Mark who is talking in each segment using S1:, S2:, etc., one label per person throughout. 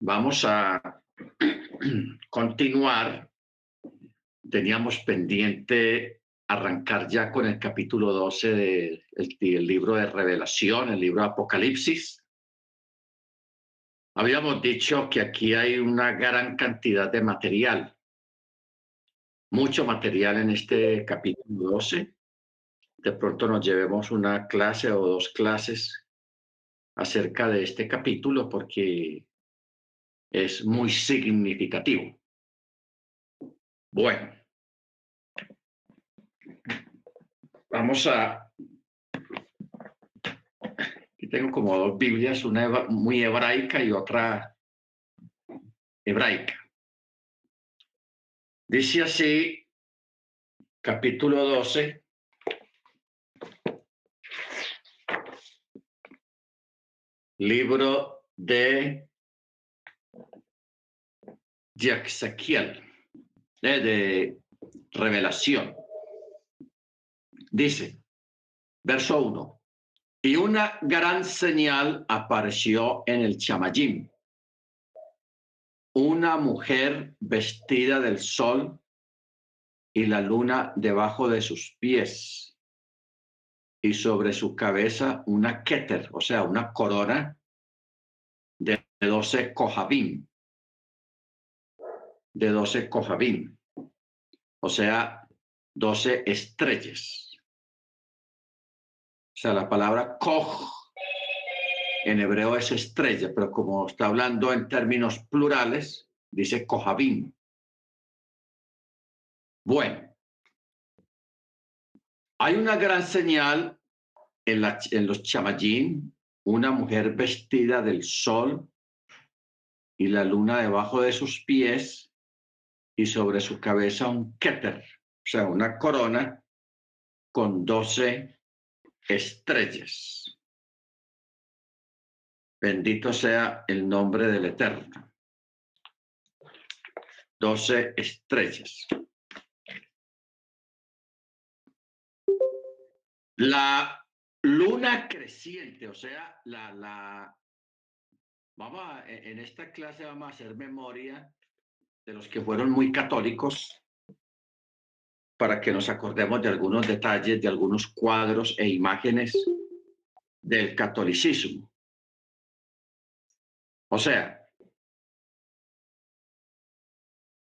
S1: Vamos a continuar. Teníamos pendiente arrancar ya con el capítulo 12 del libro de Revelación, el libro de Apocalipsis. Habíamos dicho que aquí hay una gran cantidad de material, mucho material en este capítulo 12. De pronto nos llevemos una clase o dos clases acerca de este capítulo porque es muy significativo. Bueno, vamos a... Aquí tengo como dos Biblias, una muy hebraica y otra hebraica. Dice así, capítulo 12, libro de de de revelación. Dice, verso 1, y una gran señal apareció en el chamayim. Una mujer vestida del sol y la luna debajo de sus pies y sobre su cabeza una keter, o sea, una corona de doce kohabim de 12 Kohabim, o sea, 12 estrellas. O sea, la palabra Koh en hebreo es estrella, pero como está hablando en términos plurales, dice Kohabim. Bueno, hay una gran señal en, en los chamayín, una mujer vestida del sol y la luna debajo de sus pies y sobre su cabeza un keter, o sea, una corona con doce estrellas. Bendito sea el nombre del Eterno. Doce estrellas. La luna creciente, o sea, la, la, vamos a, en esta clase vamos a hacer memoria de los que fueron muy católicos para que nos acordemos de algunos detalles, de algunos cuadros e imágenes del catolicismo. O sea,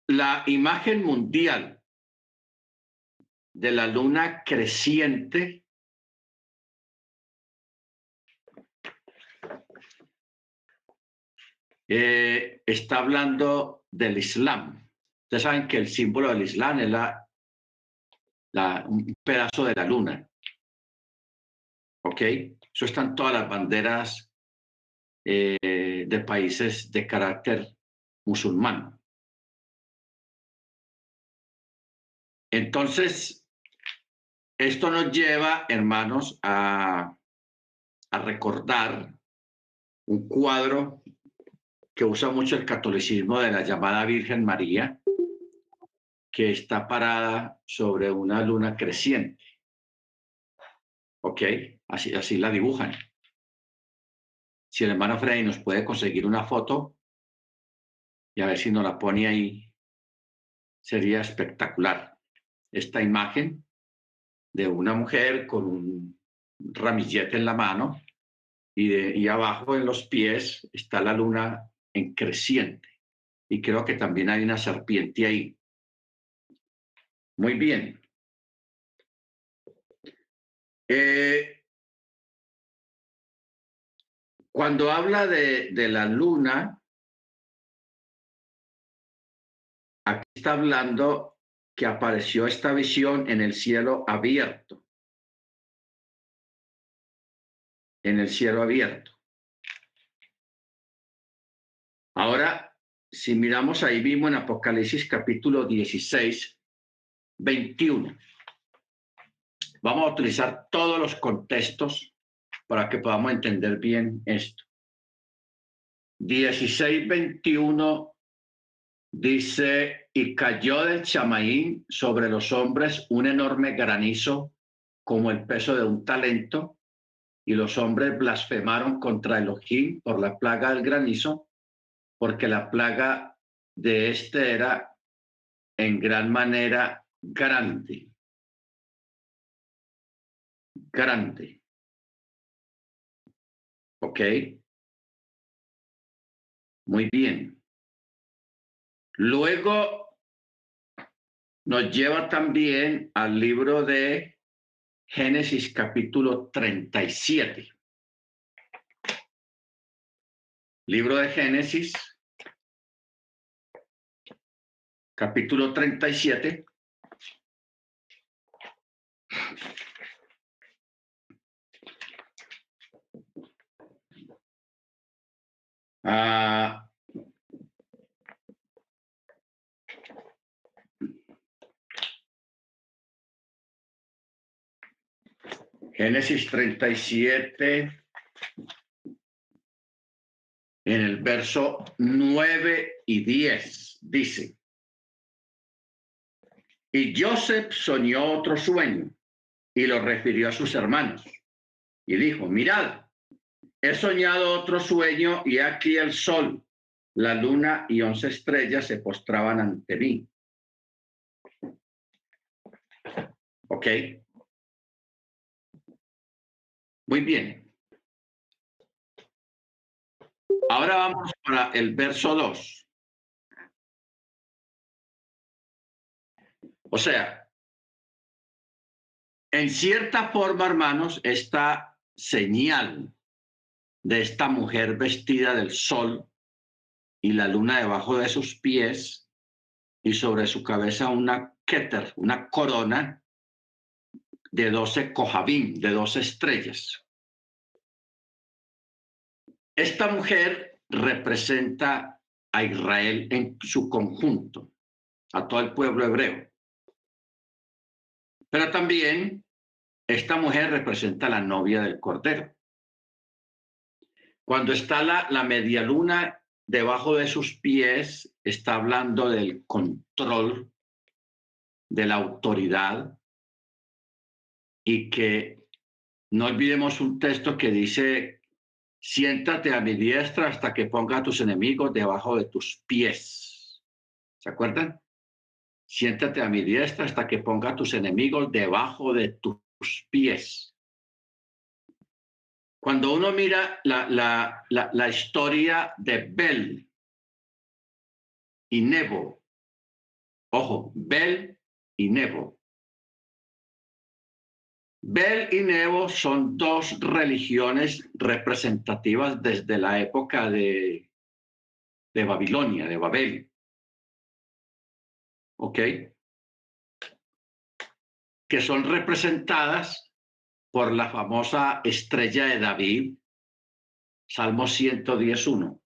S1: la imagen mundial de la luna creciente eh, está hablando del Islam. Ustedes saben que el símbolo del Islam es la, la, un pedazo de la luna. ¿Ok? Eso están todas las banderas eh, de países de carácter musulmán. Entonces, esto nos lleva, hermanos, a, a recordar un cuadro que usa mucho el catolicismo de la llamada Virgen María, que está parada sobre una luna creciente. ¿Ok? Así, así la dibujan. Si el hermano Freddy nos puede conseguir una foto y a ver si nos la pone ahí, sería espectacular. Esta imagen de una mujer con un ramillete en la mano y, y abajo en los pies está la luna en creciente. Y creo que también hay una serpiente ahí. Muy bien. Eh, cuando habla de, de la luna, aquí está hablando que apareció esta visión en el cielo abierto. En el cielo abierto. Ahora, si miramos ahí mismo en Apocalipsis capítulo 16, 21, vamos a utilizar todos los contextos para que podamos entender bien esto. 16, 21 dice, y cayó del chamaín sobre los hombres un enorme granizo como el peso de un talento, y los hombres blasfemaron contra Elohim por la plaga del granizo porque la plaga de este era en gran manera grande. Grande. ¿Ok? Muy bien. Luego nos lleva también al libro de Génesis capítulo 37. Libro de Génesis, capítulo 37. Ah, Génesis 37, en el verso 9 y 10, dice, y Joseph soñó otro sueño y lo refirió a sus hermanos y dijo, mirad, he soñado otro sueño y aquí el sol, la luna y once estrellas se postraban ante mí. ¿Ok? Muy bien. Ahora vamos para el verso 2. O sea, en cierta forma, hermanos, esta señal de esta mujer vestida del sol y la luna debajo de sus pies y sobre su cabeza una keter, una corona de doce cojabín, de doce estrellas. Esta mujer representa a Israel en su conjunto, a todo el pueblo hebreo. Pero también esta mujer representa a la novia del Cordero. Cuando está la, la media luna debajo de sus pies, está hablando del control, de la autoridad, y que no olvidemos un texto que dice siéntate a mi diestra hasta que ponga a tus enemigos debajo de tus pies. ¿Se acuerdan? Siéntate a mi diestra hasta que ponga a tus enemigos debajo de tus pies. Cuando uno mira la, la, la, la historia de Bel y Nebo, ojo, Bel y Nebo, Bel y Nebo son dos religiones representativas desde la época de, de Babilonia, de Babel. ¿Ok? Que son representadas por la famosa estrella de David, Salmo 111.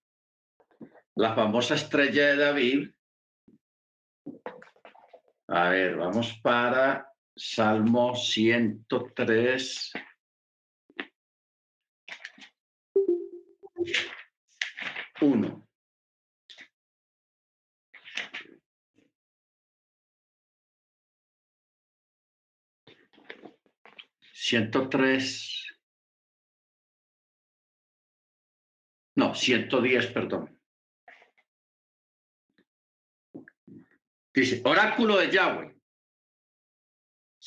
S1: La famosa estrella de David. A ver, vamos para Salmo 103. Uno. Ciento tres. No, ciento diez, perdón. Dice, oráculo de Yahweh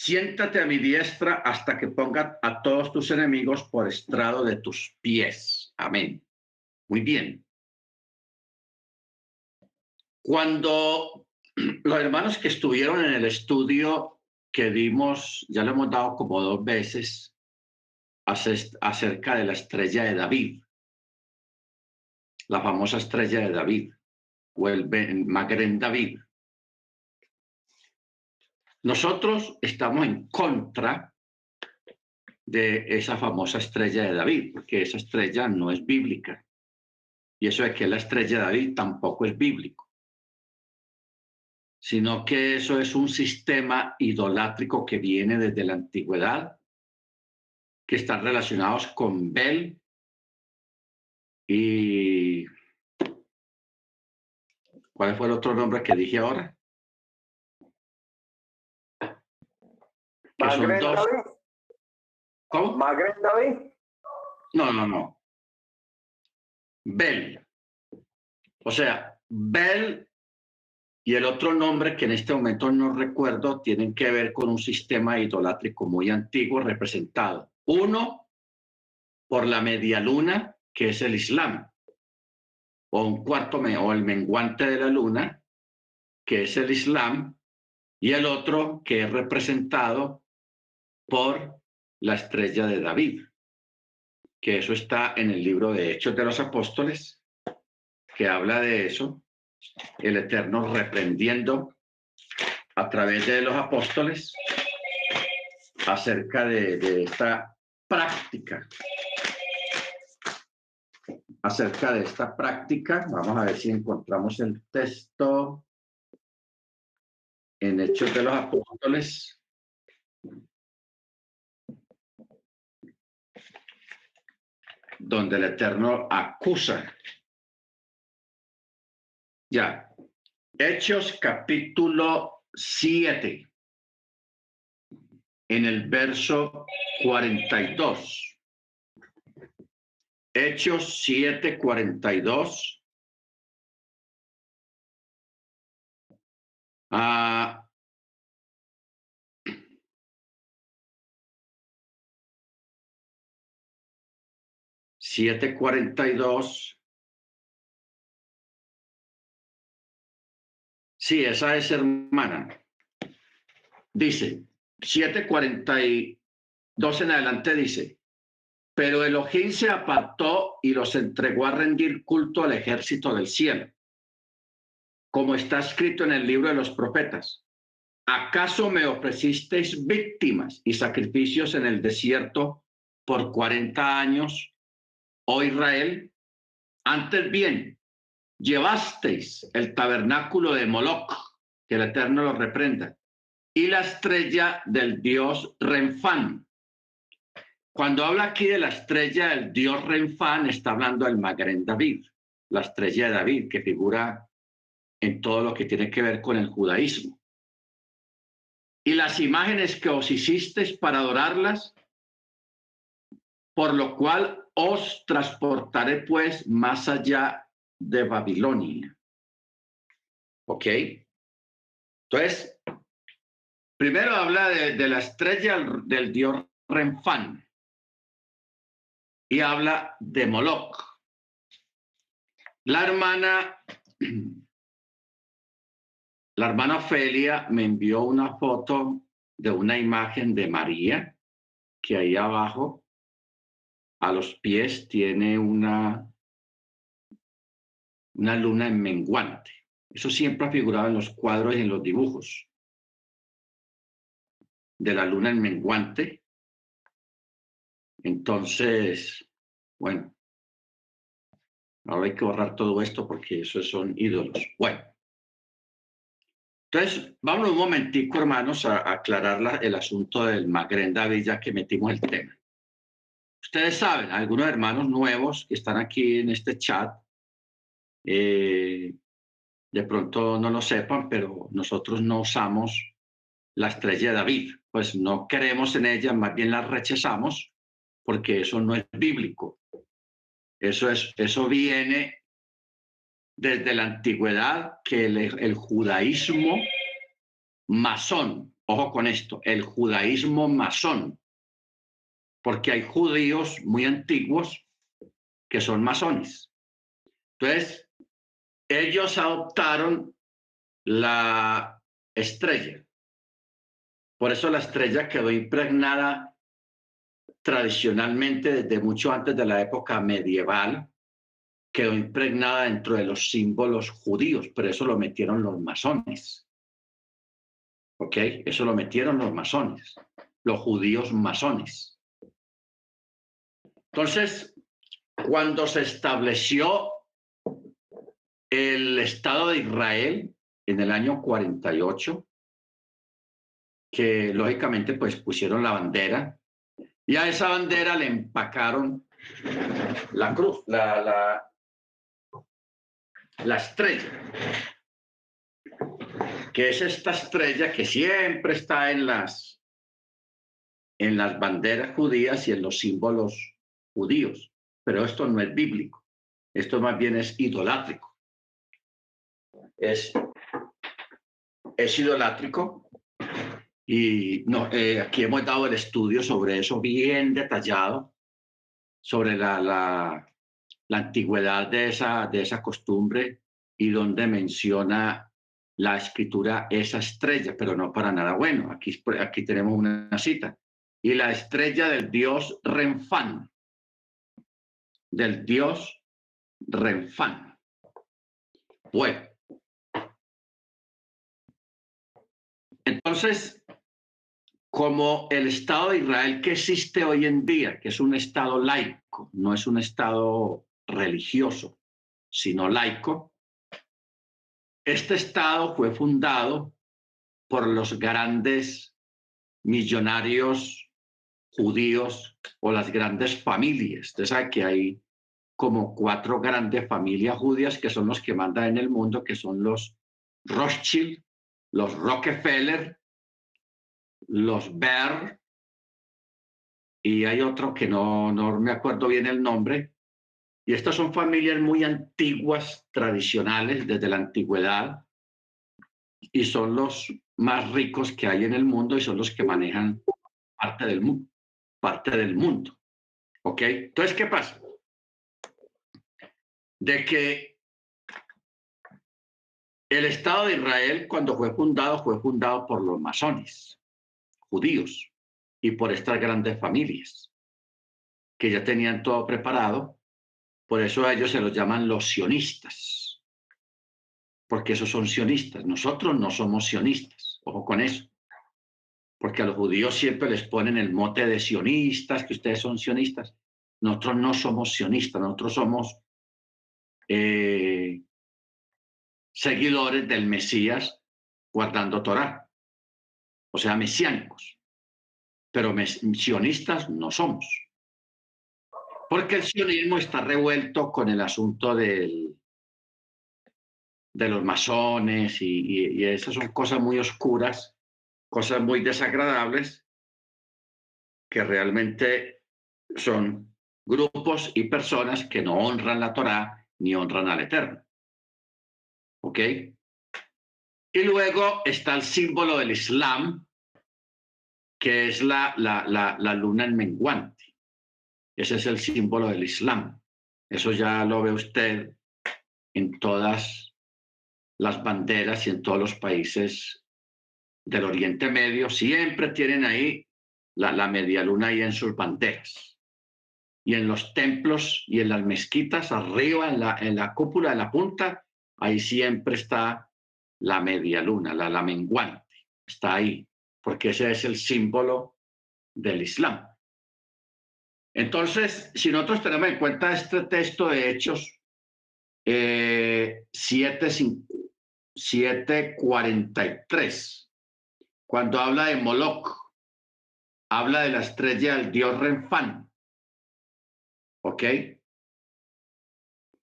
S1: siéntate a mi diestra hasta que ponga a todos tus enemigos por estrado de tus pies. Amén. Muy bien. Cuando los hermanos que estuvieron en el estudio que dimos, ya lo hemos dado como dos veces, acerca de la estrella de David, la famosa estrella de David, o el Magren David. Nosotros estamos en contra de esa famosa estrella de David, porque esa estrella no es bíblica. Y eso de que la estrella de David tampoco es bíblico, sino que eso es un sistema idolátrico que viene desde la antigüedad, que están relacionados con Bel y... ¿Cuál fue el otro nombre que dije ahora?
S2: ¿Magren David?
S1: ¿Cómo?
S2: ¿Magren David?
S1: No, no, no. Bel. O sea, Bel y el otro nombre que en este momento no recuerdo tienen que ver con un sistema idolátrico muy antiguo representado. Uno, por la media luna, que es el Islam, o un cuarto o el menguante de la luna, que es el Islam, y el otro que es representado por la estrella de David, que eso está en el libro de Hechos de los Apóstoles, que habla de eso, el Eterno reprendiendo a través de los apóstoles acerca de, esta práctica. Acerca de esta práctica, vamos a ver si encontramos el texto en Hechos de los Apóstoles. Donde el Eterno acusa. Ya, Hechos capítulo 7, en el verso 42. Hechos 7, 42. Ah, 742. Sí, esa es hermana. Dice, 742 en adelante dice, pero Elohim se apartó y los entregó a rendir culto al ejército del cielo, como está escrito en el libro de los profetas. ¿Acaso me ofrecisteis víctimas y sacrificios en el desierto por 40 años? Oh Israel, antes bien, llevasteis el tabernáculo de Moloch, que el Eterno lo reprenda, y la estrella del dios Renfán. Cuando habla aquí de la estrella del dios Renfán, está hablando del Magren David, la estrella de David, que figura en todo lo que tiene que ver con el judaísmo. Y las imágenes que os hicisteis para adorarlas, por lo cual os transportaré pues más allá de Babilonia. ¿Ok? Entonces, primero habla de, la estrella del dios Renfán y habla de Moloch. La hermana, la hermana Ofelia me envió una foto de una imagen de María que ahí abajo a los pies tiene una, una luna en menguante. Eso siempre ha figurado en los cuadros y en los dibujos. De la luna en menguante. Entonces, bueno, ahora hay que borrar todo esto porque esos son ídolos. Bueno. Entonces, vamos un momentico, hermanos, a, aclarar el asunto del Magren David, ya que metimos el tema. Ustedes saben, algunos hermanos nuevos que están aquí en este chat, eh, de pronto no lo sepan, pero nosotros no usamos la estrella de David, pues no creemos en ella, más bien la rechazamos, porque eso no es bíblico. Eso, es, eso viene desde la antigüedad que el, el judaísmo masón, ojo con esto, el judaísmo masón porque hay judíos muy antiguos que son masones. Entonces, ellos adoptaron la estrella. Por eso la estrella quedó impregnada tradicionalmente desde mucho antes de la época medieval, quedó impregnada dentro de los símbolos judíos, pero eso lo metieron los masones. ¿Ok? Eso lo metieron los masones, los judíos masones. Entonces, cuando se estableció el Estado de Israel en el año 48, que lógicamente pues pusieron la bandera y a esa bandera le empacaron la cruz, la, la, la estrella, que es esta estrella que siempre está en las, en las banderas judías y en los símbolos judíos, pero esto no es bíblico, esto más bien es idolátrico. es, es idolátrico. Y no, eh, aquí hemos dado el estudio sobre eso bien detallado, sobre la, la, la antigüedad de esa, de esa costumbre y donde menciona la escritura esa estrella, pero no para nada bueno. Aquí, aquí tenemos una cita. Y la estrella del dios Renfán, del dios Renfán. Bueno. Entonces, como el Estado de Israel que existe hoy en día, que es un Estado laico, no es un Estado religioso, sino laico, este Estado fue fundado por los grandes millonarios judíos o las grandes familias. Usted sabe que hay como cuatro grandes familias judías que son los que mandan en el mundo, que son los Rothschild, los Rockefeller, los Baer, y hay otro que no, no me acuerdo bien el nombre. Y estas son familias muy antiguas, tradicionales, desde la antigüedad, y son los más ricos que hay en el mundo y son los que manejan parte del mundo. Parte del mundo. ¿Ok? Entonces, ¿qué pasa? De que el Estado de Israel, cuando fue fundado, fue fundado por los masones judíos y por estas grandes familias que ya tenían todo preparado. Por eso a ellos se los llaman los sionistas, porque esos son sionistas. Nosotros no somos sionistas, ojo con eso, porque a los judíos siempre les ponen el mote de sionistas, que ustedes son sionistas. Nosotros no somos sionistas, nosotros somos eh, seguidores del Mesías guardando Torah o sea, mesiánicos. Pero sionistas no somos. Porque el sionismo está revuelto con el asunto del, de los masones y, y, esas son cosas muy oscuras, cosas muy desagradables, que realmente son grupos y personas que no honran la Torá ni honran al Eterno. ¿Ok? Y luego está el símbolo del Islam, que es la, la, la, luna en menguante. Ese es el símbolo del Islam. Eso ya lo ve usted en todas las banderas y en todos los países del Oriente Medio. Siempre tienen ahí la, la media luna ahí en sus banderas. Y en los templos y en las mezquitas, arriba, en la, en la cúpula, en la punta, ahí siempre está la media luna, la, la menguante, está ahí, porque ese es el símbolo del Islam. Entonces, si nosotros tenemos en cuenta este texto de Hechos eh, 743, cuando habla de Moloch, habla de la estrella del dios Renfán. ¿Ok?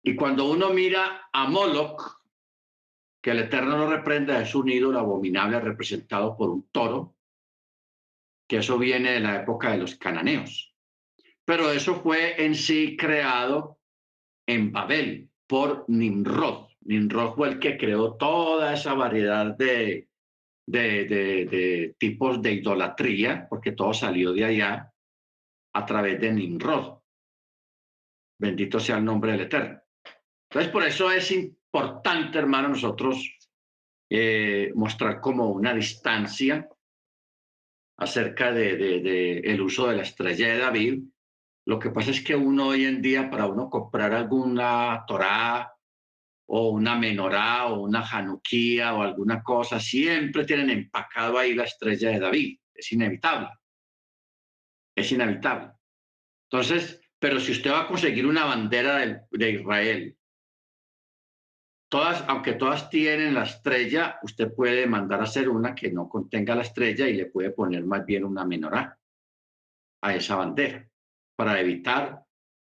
S1: Y cuando uno mira a Moloch, que el Eterno no reprenda es un ídolo abominable representado por un toro, que eso viene de la época de los cananeos. Pero eso fue en sí creado en Babel por Nimrod. Nimrod fue el que creó toda esa variedad de, de, de tipos de idolatría, porque todo salió de allá a través de Nimrod. Bendito sea el nombre del Eterno. Entonces, por eso es importante, hermano, nosotros eh, mostrar como una distancia acerca de, de, el uso de la estrella de David. Lo que pasa es que uno hoy en día, para uno comprar alguna Torá o una menorá o una januquía o alguna cosa, siempre tienen empacado ahí la estrella de David. Es inevitable. Es inevitable. Entonces, pero si usted va a conseguir una bandera de, Israel Todas, aunque todas tienen la estrella, usted puede mandar a hacer una que no contenga la estrella y le puede poner más bien una menorá a esa bandera para evitar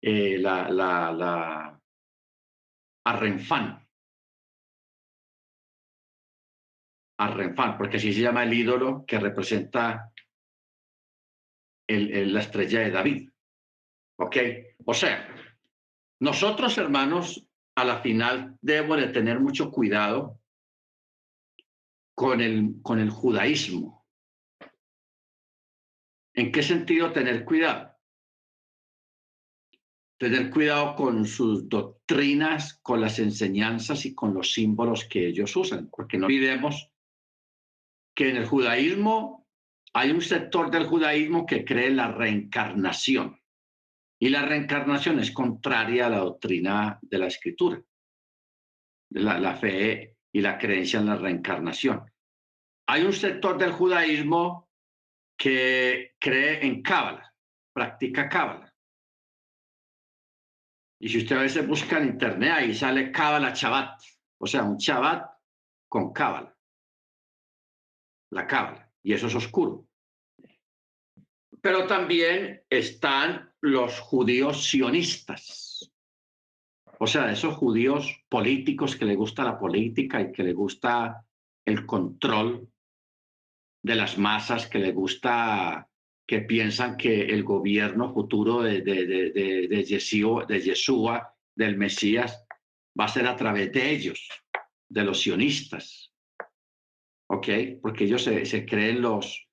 S1: eh, la, la, arrenfán. Arrenfán, porque así se llama el ídolo que representa la estrella de David. ¿Ok? O sea, nosotros, hermanos, a la final debo de tener mucho cuidado con el, con el judaísmo. ¿En qué sentido tener cuidado? Tener cuidado con sus doctrinas, con las enseñanzas y con los símbolos que ellos usan, porque no olvidemos que en el judaísmo hay un sector del judaísmo que cree en la reencarnación. Y la reencarnación es contraria a la doctrina de la escritura, la, fe y la creencia en la reencarnación. Hay un sector del judaísmo que cree en Cábala, practica Cábala. Y si usted a veces busca en internet, ahí sale Cábala Shabbat, o sea, un Shabbat con Cábala. La Cábala, y eso es oscuro. Pero también están los judíos sionistas, o sea, esos judíos políticos que le gusta la política y que le gusta el control de las masas, que le gusta, que piensan que el gobierno futuro de, de, de, de, Yeshua, de Yeshua, del Mesías, va a ser a través de ellos, de los sionistas. ¿Ok? Porque ellos se creen los,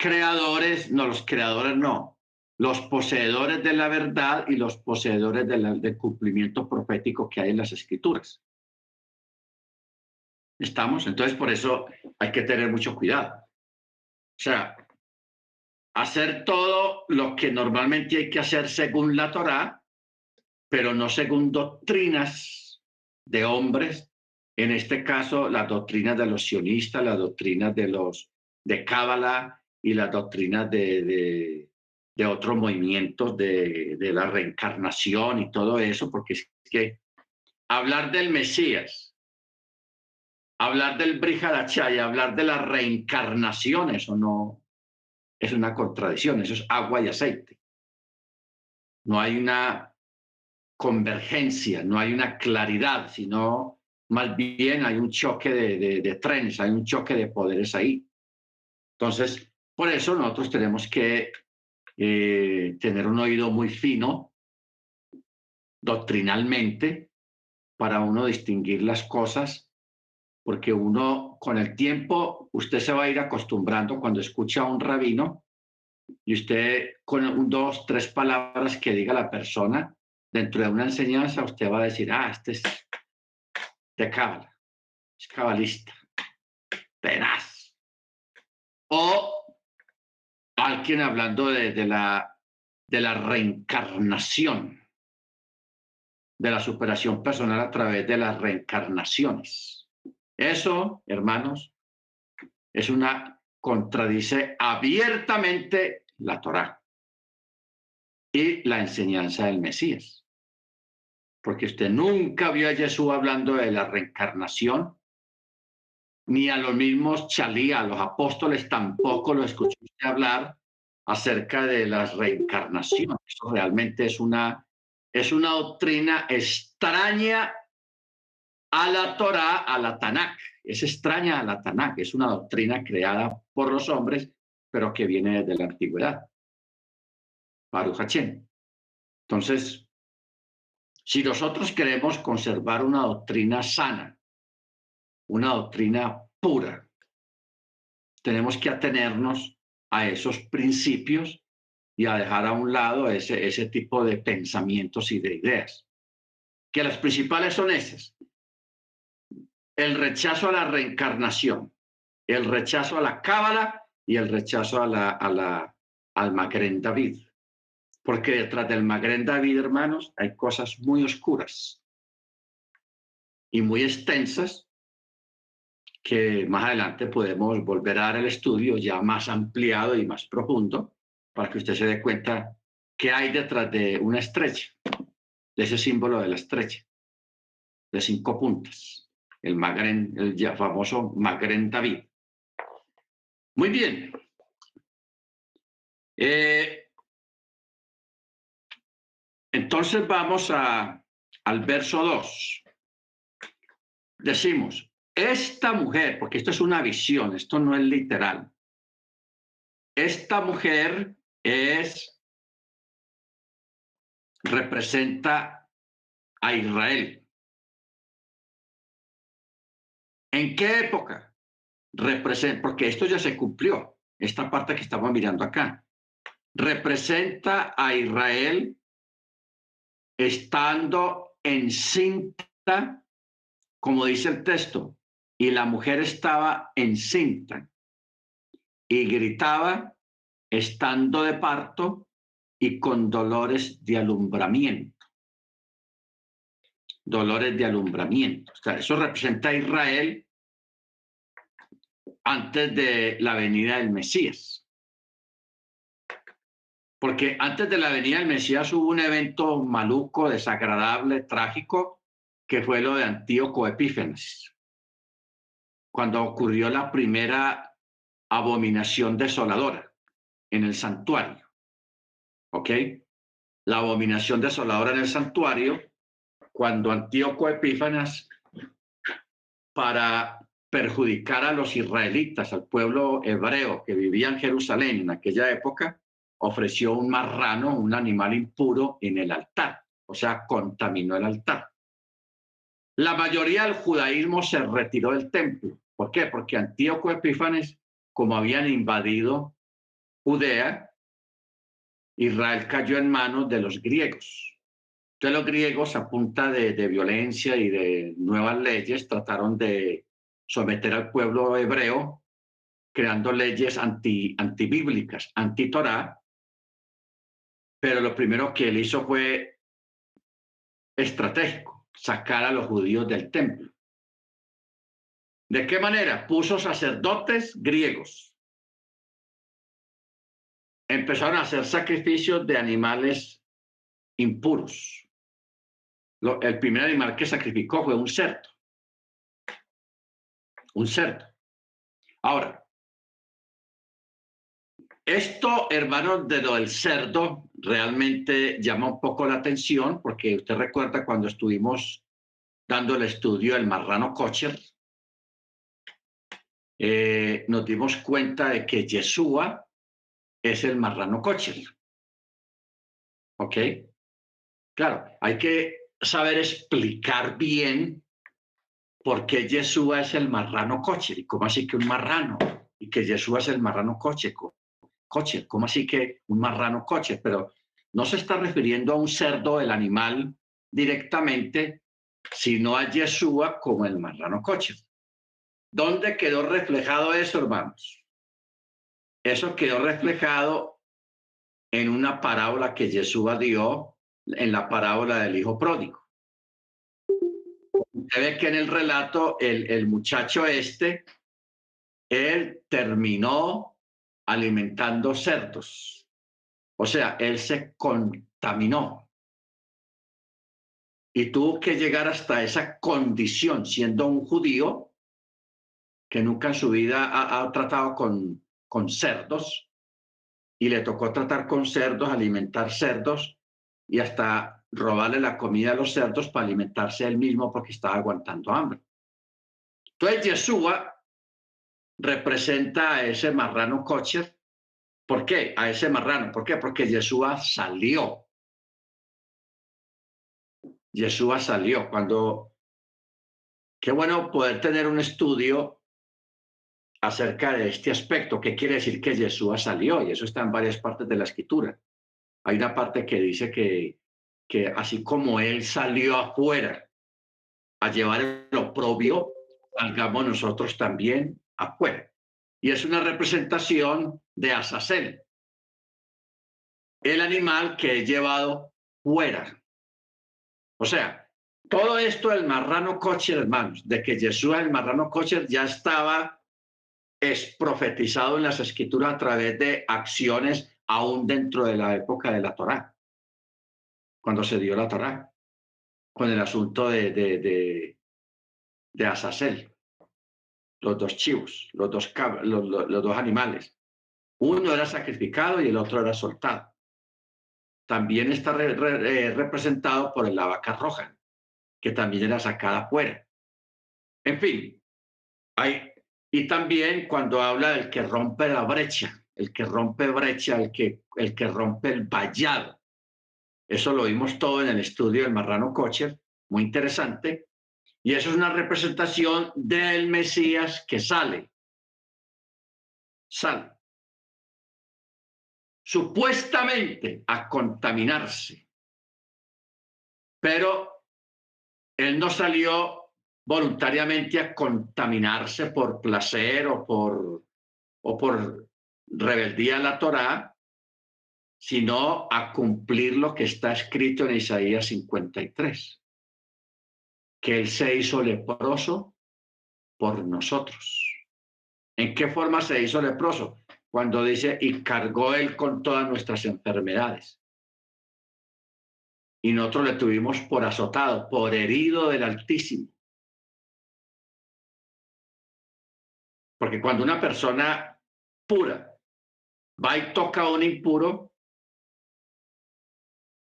S1: creadores, no, los creadores no, los poseedores de la verdad y los poseedores del cumplimiento profético que hay en las escrituras. ¿Estamos? Entonces, por eso hay que tener mucho cuidado. O sea, hacer todo lo que normalmente hay que hacer según la Torá, pero no según doctrinas de hombres, en este caso las doctrinas de los sionistas, las doctrinas de los de Cábala, y las doctrinas de, de, otros movimientos de, de, la reencarnación y todo eso, porque es que hablar del Mesías, hablar del Brihadachá y hablar de la reencarnación, eso no es una contradicción, eso es agua y aceite. No hay una convergencia, no hay una claridad, sino más bien hay un choque de, de, de trenes, hay un choque de poderes ahí. Entonces, por eso nosotros tenemos que eh, tener un oído muy fino doctrinalmente para uno distinguir las cosas, porque uno con el tiempo, usted se va a ir acostumbrando cuando escucha a un rabino y usted con dos, tres palabras que diga la persona dentro de una enseñanza, usted va a decir, ah, este es de cábala, es cabalista, tenaz. O alguien hablando de, la, de la reencarnación, de la superación personal a través de las reencarnaciones. Eso, hermanos, es una, contradice abiertamente la Torá y la enseñanza del Mesías. Porque usted nunca vio a Jesús hablando de la reencarnación, ni a los mismos chalí, a los apóstoles tampoco lo escuchó hablar acerca de las reencarnaciones. Eso realmente es una, es una doctrina extraña a la Torah, a la Tanakh. Es extraña a la Tanakh, es una doctrina creada por los hombres, pero que viene desde la antigüedad. Baruch Entonces, si nosotros queremos conservar una doctrina sana, una doctrina pura. Tenemos que atenernos a esos principios y a dejar a un lado ese, ese tipo de pensamientos y de ideas. Que las principales son esas. El rechazo a la reencarnación, el rechazo a la cábala y el rechazo a la, a al Magren David. Porque detrás del Magren David, hermanos, hay cosas muy oscuras y muy extensas que más adelante podemos volver a dar el estudio ya más ampliado y más profundo para que usted se dé cuenta qué hay detrás de una estrecha, de ese símbolo de la estrecha, de cinco puntas, el, magren, el ya famoso Magren David. Muy bien. Eh, entonces vamos a, al verso 2. Decimos, esta mujer, porque esto es una visión, esto no es literal. Esta mujer es, representa a Israel. ¿En qué época? Representa, porque esto ya se cumplió, esta parte que estamos mirando acá. Representa a Israel estando encinta, como dice el texto, y la mujer estaba encinta y gritaba estando de parto y con dolores de alumbramiento. Dolores de alumbramiento. O sea, eso representa a Israel antes de la venida del Mesías. Porque antes de la venida del Mesías hubo un evento maluco, desagradable, trágico, que fue lo de Antíoco Epífanes, cuando ocurrió la primera abominación desoladora en el santuario. ¿Ok? La abominación desoladora en el santuario, cuando Antíoco Epífanes, para perjudicar a los israelitas, al pueblo hebreo que vivía en Jerusalén en aquella época, ofreció un marrano, un animal impuro, en el altar, o sea, contaminó el altar. La mayoría del judaísmo se retiró del templo. ¿Por qué? Porque Antíoco Epífanes, como habían invadido Judea, Israel cayó en manos de los griegos. Entonces los griegos, a punta de, violencia y de nuevas leyes, trataron de someter al pueblo hebreo creando leyes anti, antibíblicas, anti-Torah, pero lo primero que él hizo fue estratégico, sacar a los judíos del templo. ¿De qué manera? Puso sacerdotes griegos. Empezaron a hacer sacrificios de animales impuros. el primer animal que sacrificó fue un cerdo. Un cerdo. Ahora, esto, hermanos, de lo del cerdo realmente llama un poco la atención porque usted recuerda cuando estuvimos dando el estudio del marrano cocher, eh, nos dimos cuenta de que Yeshua es el marrano cocher. ¿Ok? Claro, hay que saber explicar bien por qué Yeshua es el marrano cocher y cómo así que un marrano y que Yeshua es el marrano coche coche, ¿cómo así que un marrano coche? Pero no se está refiriendo a un cerdo, el animal, directamente, sino a Yeshua como el marrano coche. ¿Dónde quedó reflejado eso, hermanos? Eso quedó reflejado en una parábola que Yeshua dio en la parábola del hijo pródigo. Usted ve que en el relato el, el muchacho este, él terminó alimentando cerdos. O sea, él se contaminó. Y tuvo que llegar hasta esa condición, siendo un judío que nunca en su vida ha, tratado con, con cerdos, y le tocó tratar con cerdos, alimentar cerdos, y hasta robarle la comida a los cerdos para alimentarse él mismo porque estaba aguantando hambre. Entonces, Yeshua representa a ese marrano cocher. ¿Por qué? A ese marrano. ¿Por qué? Porque Yeshua salió. Yeshua salió. Cuando... Qué bueno poder tener un estudio acerca de este aspecto. ¿Qué quiere decir que Yeshua salió? Y eso está en varias partes de la escritura. Hay una parte que dice que, que así como él salió afuera a llevar el oprobio, salgamos nosotros también Y es una representación de Azazel, el animal que he llevado fuera. O sea, todo esto del marrano coche, hermanos, de que Jesús el marrano coche ya estaba es profetizado en las escrituras a través de acciones aún dentro de la época de la Torá, cuando se dio la Torá, con el asunto de, de, de, de Azazel los dos chivos, los dos, los, dos animales. Uno era sacrificado y el otro era soltado. También está eh, representado por la vaca roja, que también era sacada afuera. En fin, hay, y también cuando habla del que rompe la brecha, el que rompe brecha, el que, el que rompe el vallado. Eso lo vimos todo en el estudio del marrano Kocher, muy interesante. Y eso es una representación del Mesías que sale. Sale. Supuestamente a contaminarse. Pero él no salió voluntariamente a contaminarse por placer o por, o por rebeldía a la Torá, sino a cumplir lo que está escrito en Isaías 53, que Él se hizo leproso por nosotros. ¿En qué forma se hizo leproso? Cuando dice, y cargó Él con todas nuestras enfermedades. Y nosotros le tuvimos por azotado, por herido del Altísimo. Porque cuando una persona pura va y toca a un impuro,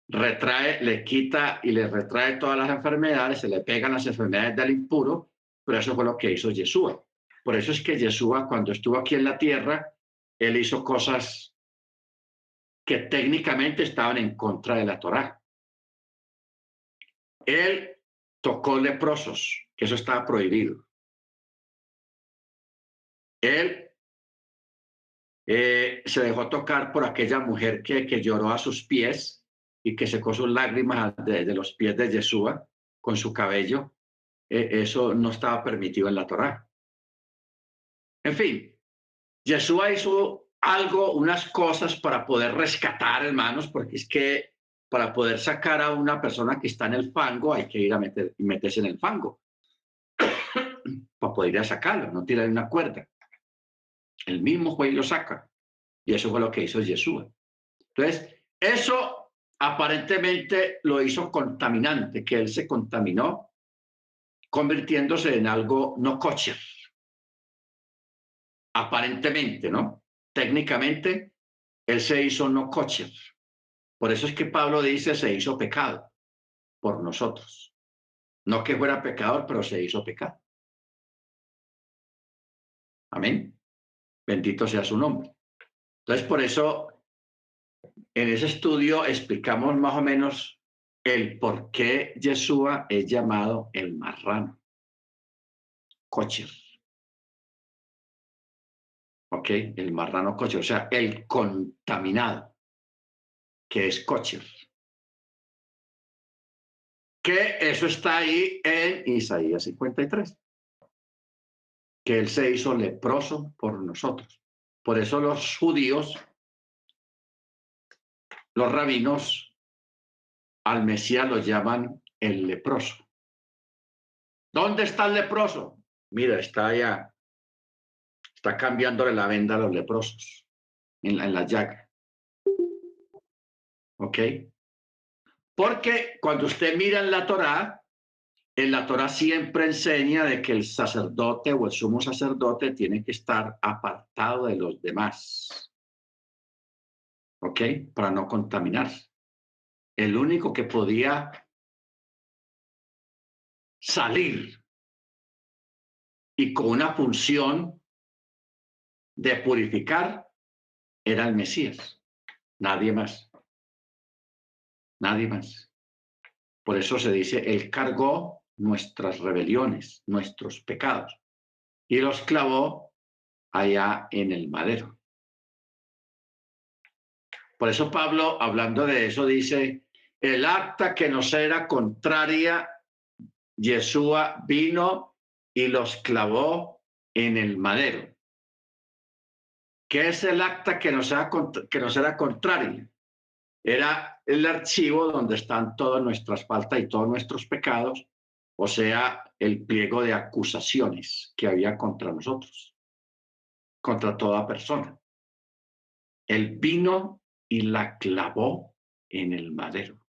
S1: retrae, le quita y le retrae todas las enfermedades, se le pegan las enfermedades del impuro, pero eso fue lo que hizo Yeshua. Por eso es que Yeshua, cuando estuvo aquí en la tierra, él hizo cosas que técnicamente estaban en contra de la Torá. Él tocó leprosos, que eso estaba prohibido. Él eh, se dejó tocar por aquella mujer que, que lloró a sus pies y que secó sus lágrimas de, los pies de Yeshua con su cabello, e, eso no estaba permitido en la Torá. En fin, Yeshua hizo algo, unas cosas para poder rescatar, hermanos, porque es que para poder sacar a una persona que está en el fango hay que ir a meterse en el fango para poder ir a sacarlo, no tirar una cuerda. El mismo juez lo saca. Y eso fue lo que hizo Yeshua. Entonces, eso aparentemente lo hizo contaminante, que él se contaminó, convirtiéndose en algo no kosher. Aparentemente, ¿no? Técnicamente, él se hizo no kosher. Por eso es que Pablo dice se hizo pecado por nosotros. No que fuera pecador, pero se hizo pecado. Amén. Bendito sea su nombre. Entonces, por eso en ese estudio explicamos más o menos el por qué Yeshua es llamado el marrano, cocher. ¿Ok? El marrano cocher, o sea, el contaminado, que es cocher. Que eso está ahí en Isaías 53. Que él se hizo leproso por nosotros. Por eso los judíos los rabinos al Mesías lo llaman el leproso. ¿Dónde está el leproso? Mira, está allá. Está cambiándole la venda a los leprosos en la, en la llaga. ¿Ok? Porque cuando usted mira en la Torá, en la Torá siempre enseña de que el sacerdote o el sumo sacerdote tiene que estar apartado de los demás. ¿Ok? Para no contaminarse. El único que podía salir y con una función de purificar era el Mesías, nadie más, nadie más. Por eso se dice, Él cargó nuestras rebeliones, nuestros pecados, y los clavó allá en el madero. Por eso Pablo, hablando de eso, dice, el acta que nos era contraria, Yeshua vino y los clavó en el madero. ¿Qué es el acta que nos era, que nos era contraria? Era el archivo donde están todas nuestras faltas y todos nuestros pecados, o sea, el pliego de acusaciones que había contra nosotros, contra toda persona. El vino y la clavó en el madero.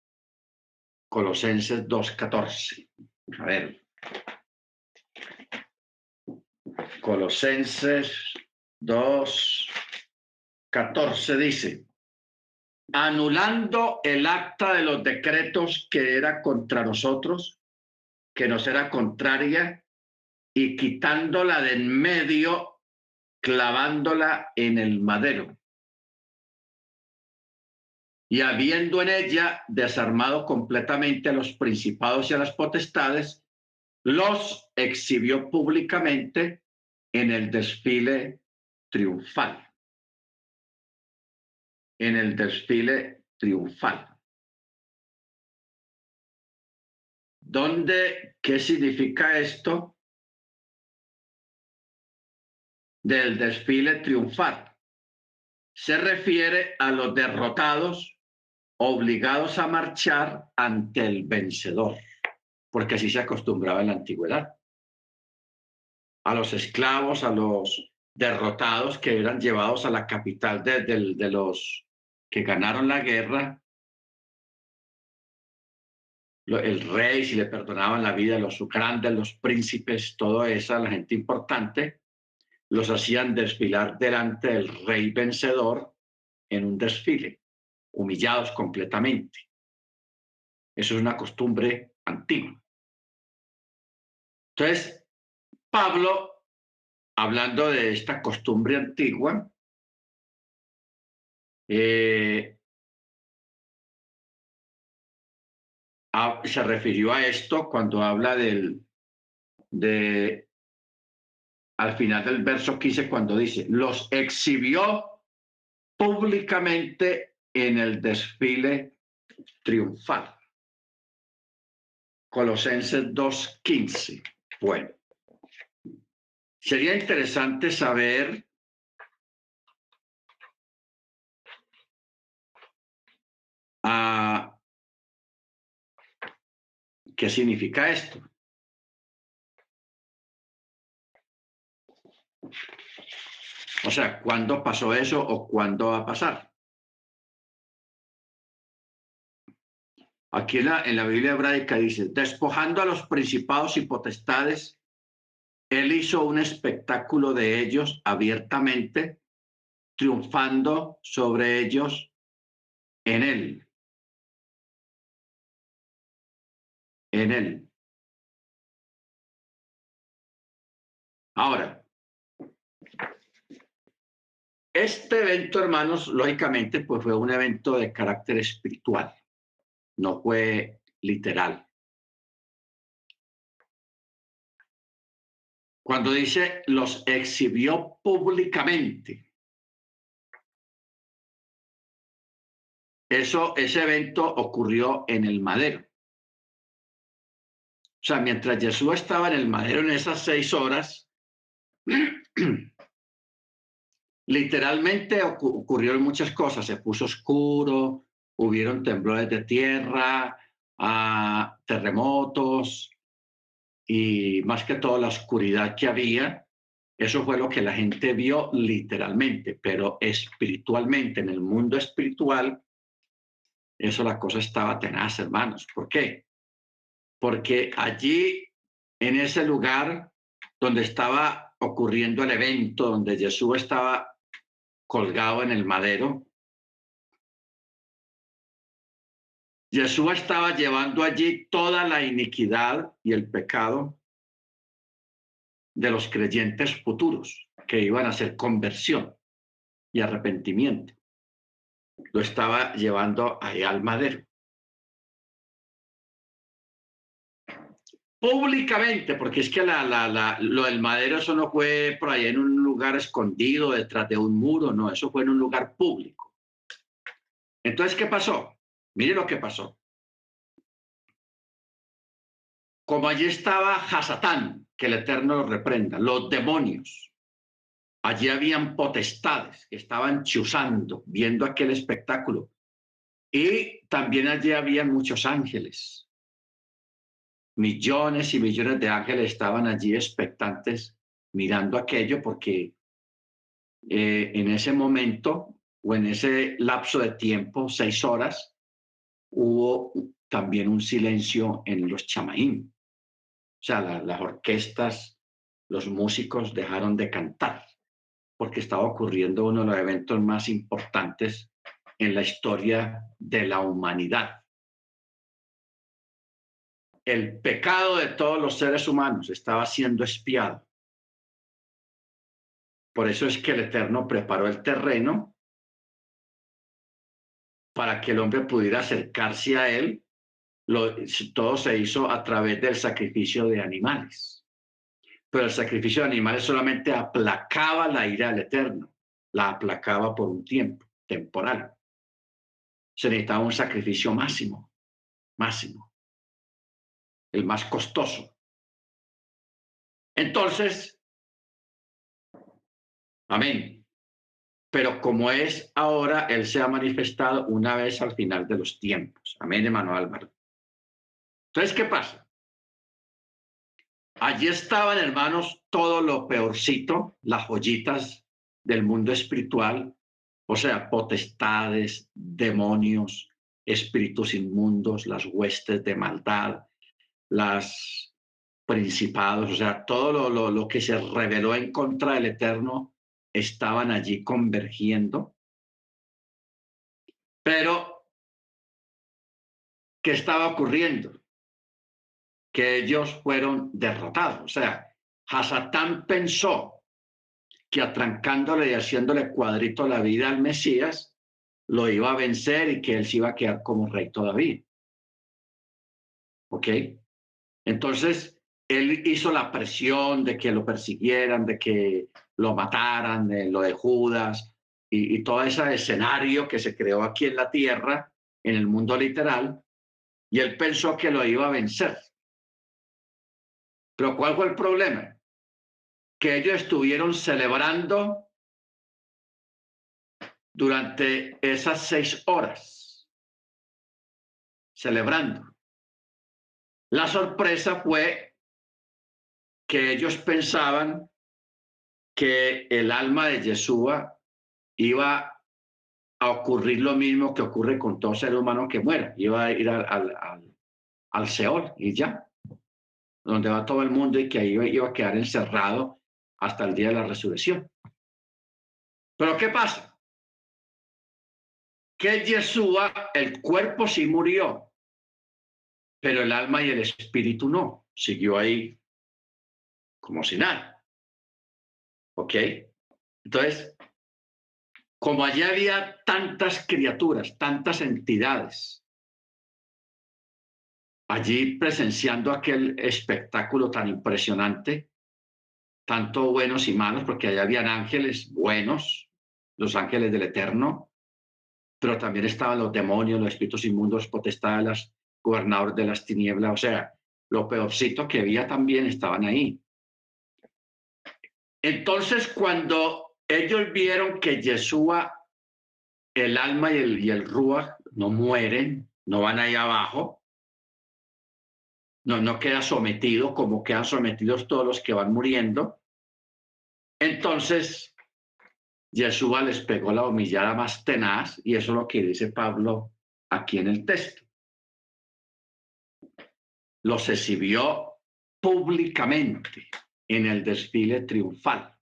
S1: Colosenses 2.14. A ver. Colosenses 2.14 dice, anulando el acta de los decretos que era contra nosotros, que nos era contraria, y quitándola de en medio, clavándola en el madero y habiendo en ella desarmado completamente a los principados y a las potestades, los exhibió públicamente en el desfile triunfal. En el desfile triunfal. ¿Dónde, qué significa esto del desfile triunfal? Se refiere a los derrotados obligados a marchar ante el vencedor, porque así se acostumbraba en la antigüedad. A los esclavos, a los derrotados que eran llevados a la capital de, los que ganaron la guerra, el rey, si le perdonaban la vida, los grandes, los príncipes, todo eso, la gente importante, los hacían desfilar delante del rey vencedor en un desfile humillados completamente. Eso es una costumbre antigua. Entonces, Pablo, hablando de esta costumbre antigua, eh, se refirió a esto cuando habla del, de, al final del verso 15, cuando dice, los exhibió públicamente en el desfile triunfal. Colosenses 2.15. Bueno, sería interesante saber qué significa esto. O sea, ¿cuándo pasó eso o cuándo va a pasar? Aquí en la, en la Biblia hebraica dice, despojando a los principados y potestades, él hizo un espectáculo de ellos abiertamente, triunfando sobre ellos en él. En él. Ahora, este evento, hermanos, lógicamente, pues fue un evento de carácter espiritual no fue literal. Cuando dice los exhibió públicamente, eso, ese evento ocurrió en el madero. O sea, mientras Jesús estaba en el madero en esas seis horas, literalmente ocurrieron muchas cosas. Se puso oscuro, hubieron temblores de tierra, ah, terremotos y más que todo la oscuridad que había. Eso fue lo que la gente vio literalmente, pero espiritualmente, en el mundo espiritual, eso la cosa estaba tenaz, hermanos. ¿Por qué? Porque allí, en ese lugar donde estaba ocurriendo el evento, donde Jesús estaba colgado en el madero, Jesús estaba llevando allí toda la iniquidad y el pecado de los creyentes futuros que iban a hacer conversión y arrepentimiento. Lo estaba llevando ahí al madero. Públicamente, porque es que la, lo del madero eso no fue por ahí en un lugar escondido detrás de un muro, no, eso fue en un lugar público. Entonces, ¿qué pasó? Mire lo que pasó. Como allí estaba Hasatán, que el Eterno lo reprenda, los demonios. Allí habían potestades que estaban chuzando, viendo aquel espectáculo. Y también allí habían muchos ángeles. Millones y millones de ángeles estaban allí expectantes mirando aquello porque eh, en ese momento o en ese lapso de tiempo, seis horas, hubo también un silencio en los chamaín. O sea, las orquestas, los músicos dejaron de cantar porque estaba ocurriendo uno de los eventos más importantes en la historia de la humanidad. El pecado de todos los seres humanos estaba siendo espiado. Por eso es que el Eterno preparó el terreno para que el hombre pudiera acercarse a él todo se hizo a través del sacrificio de animales. Pero el sacrificio de animales solamente aplacaba la ira del Eterno, la aplacaba por un tiempo temporal. Se necesitaba un sacrificio máximo, máximo, el más costoso. Entonces, amén. Pero como es ahora, Él se ha manifestado una vez al final de los tiempos. Amén, hermano Álvaro. Entonces, ¿qué pasa? Allí estaban, hermanos, todo lo peorcito, las joyitas del mundo espiritual, o sea, potestades, demonios, espíritus inmundos, las huestes de maldad, las principados, o sea, todo lo, lo, que se reveló en contra del Eterno estaban allí convergiendo. Pero, ¿qué estaba ocurriendo? Que ellos fueron derrotados. O sea, Hasatán pensó que atrancándole y haciéndole cuadrito la vida al Mesías, lo iba a vencer y que él se iba a quedar como rey todavía. ¿Ok? Entonces, él hizo la presión de que lo persiguieran, de que lo mataran, de lo de Judas y, todo ese escenario que se creó aquí en la tierra, en el mundo literal, y él pensó que lo iba a vencer. Pero ¿cuál fue el problema? Que ellos estuvieron celebrando durante esas seis horas, celebrando. La sorpresa fue que ellos pensaban que el alma de Yeshua iba a ocurrir lo mismo que ocurre con todo ser humano que muera, iba a ir al, al, al, Seol y ya, donde va todo el mundo y que ahí iba a quedar encerrado hasta el día de la resurrección. Pero ¿qué pasa? Que Yeshua, el cuerpo sí murió, pero el alma y el espíritu no, siguió ahí como si nada. ¿Ok? Entonces, como allí había tantas criaturas, tantas entidades, allí presenciando aquel espectáculo tan impresionante, tanto buenos y malos, porque allá habían ángeles buenos, los ángeles del Eterno, pero también estaban los demonios, los espíritus inmundos, potestades, gobernador de las tinieblas, o sea, lo peorcito que había también estaban ahí. Entonces, cuando ellos vieron que Yeshua, el alma y el, y el no mueren, no van ahí abajo, no, no queda sometido como quedan sometidos todos los que van muriendo, entonces Yeshua les pegó la humillada más tenaz y eso es lo que dice Pablo aquí en el texto. Los exhibió públicamente en el desfile triunfal.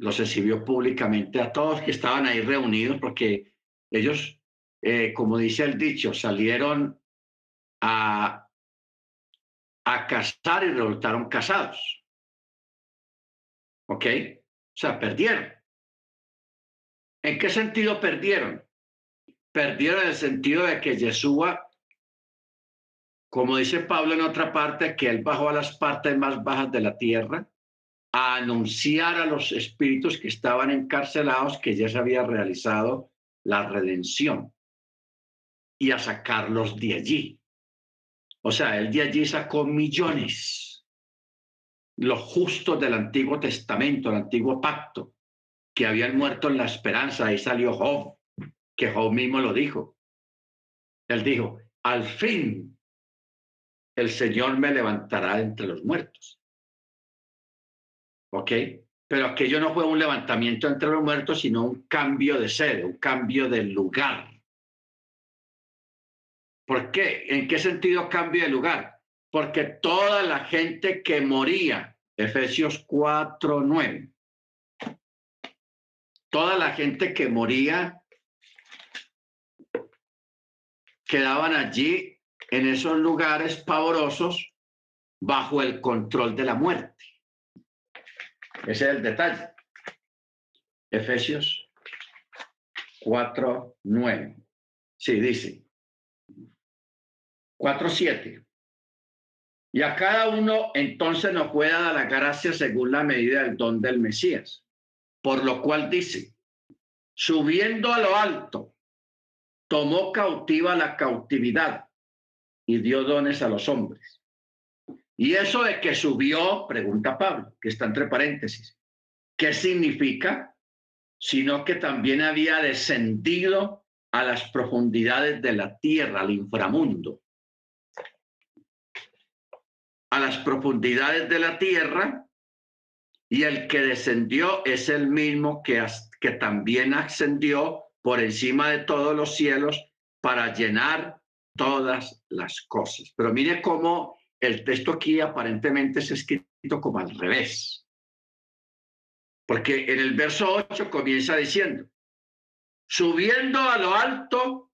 S1: Los exhibió públicamente a todos que estaban ahí reunidos porque ellos, eh, como dice el dicho, salieron a, a casar y resultaron casados. ¿Ok? O sea, perdieron. ¿En qué sentido perdieron? Perdieron el sentido de que Yeshua como dice Pablo en otra parte, que él bajó a las partes más bajas de la tierra a anunciar a los espíritus que estaban encarcelados que ya se había realizado la redención y a sacarlos de allí. O sea, él de allí sacó millones, los justos del Antiguo Testamento, el Antiguo Pacto, que habían muerto en la esperanza. Ahí salió Job, que Job mismo lo dijo. Él dijo, al fin el Señor me levantará entre los muertos. ¿Ok? Pero aquello no fue un levantamiento entre los muertos, sino un cambio de sede, un cambio de lugar. ¿Por qué? ¿En qué sentido cambio de lugar? Porque toda la gente que moría, Efesios 4, 9, toda la gente que moría quedaban allí en esos lugares pavorosos bajo el control de la muerte. Ese es el detalle. Efesios 4, 9. Sí, dice, 4.7. Y a cada uno entonces nos puede dar la gracia según la medida del don del Mesías. Por lo cual dice, subiendo a lo alto, tomó cautiva la cautividad y dio dones a los hombres. Y eso de que subió, pregunta Pablo, que está entre paréntesis, ¿qué significa? Sino que también había descendido a las profundidades de la tierra, al inframundo. A las profundidades de la tierra, y el que descendió es el mismo que, que también ascendió por encima de todos los cielos para llenar todas las cosas. Pero mire cómo el texto aquí aparentemente es escrito como al revés. Porque en el verso 8 comienza diciendo, subiendo a lo alto,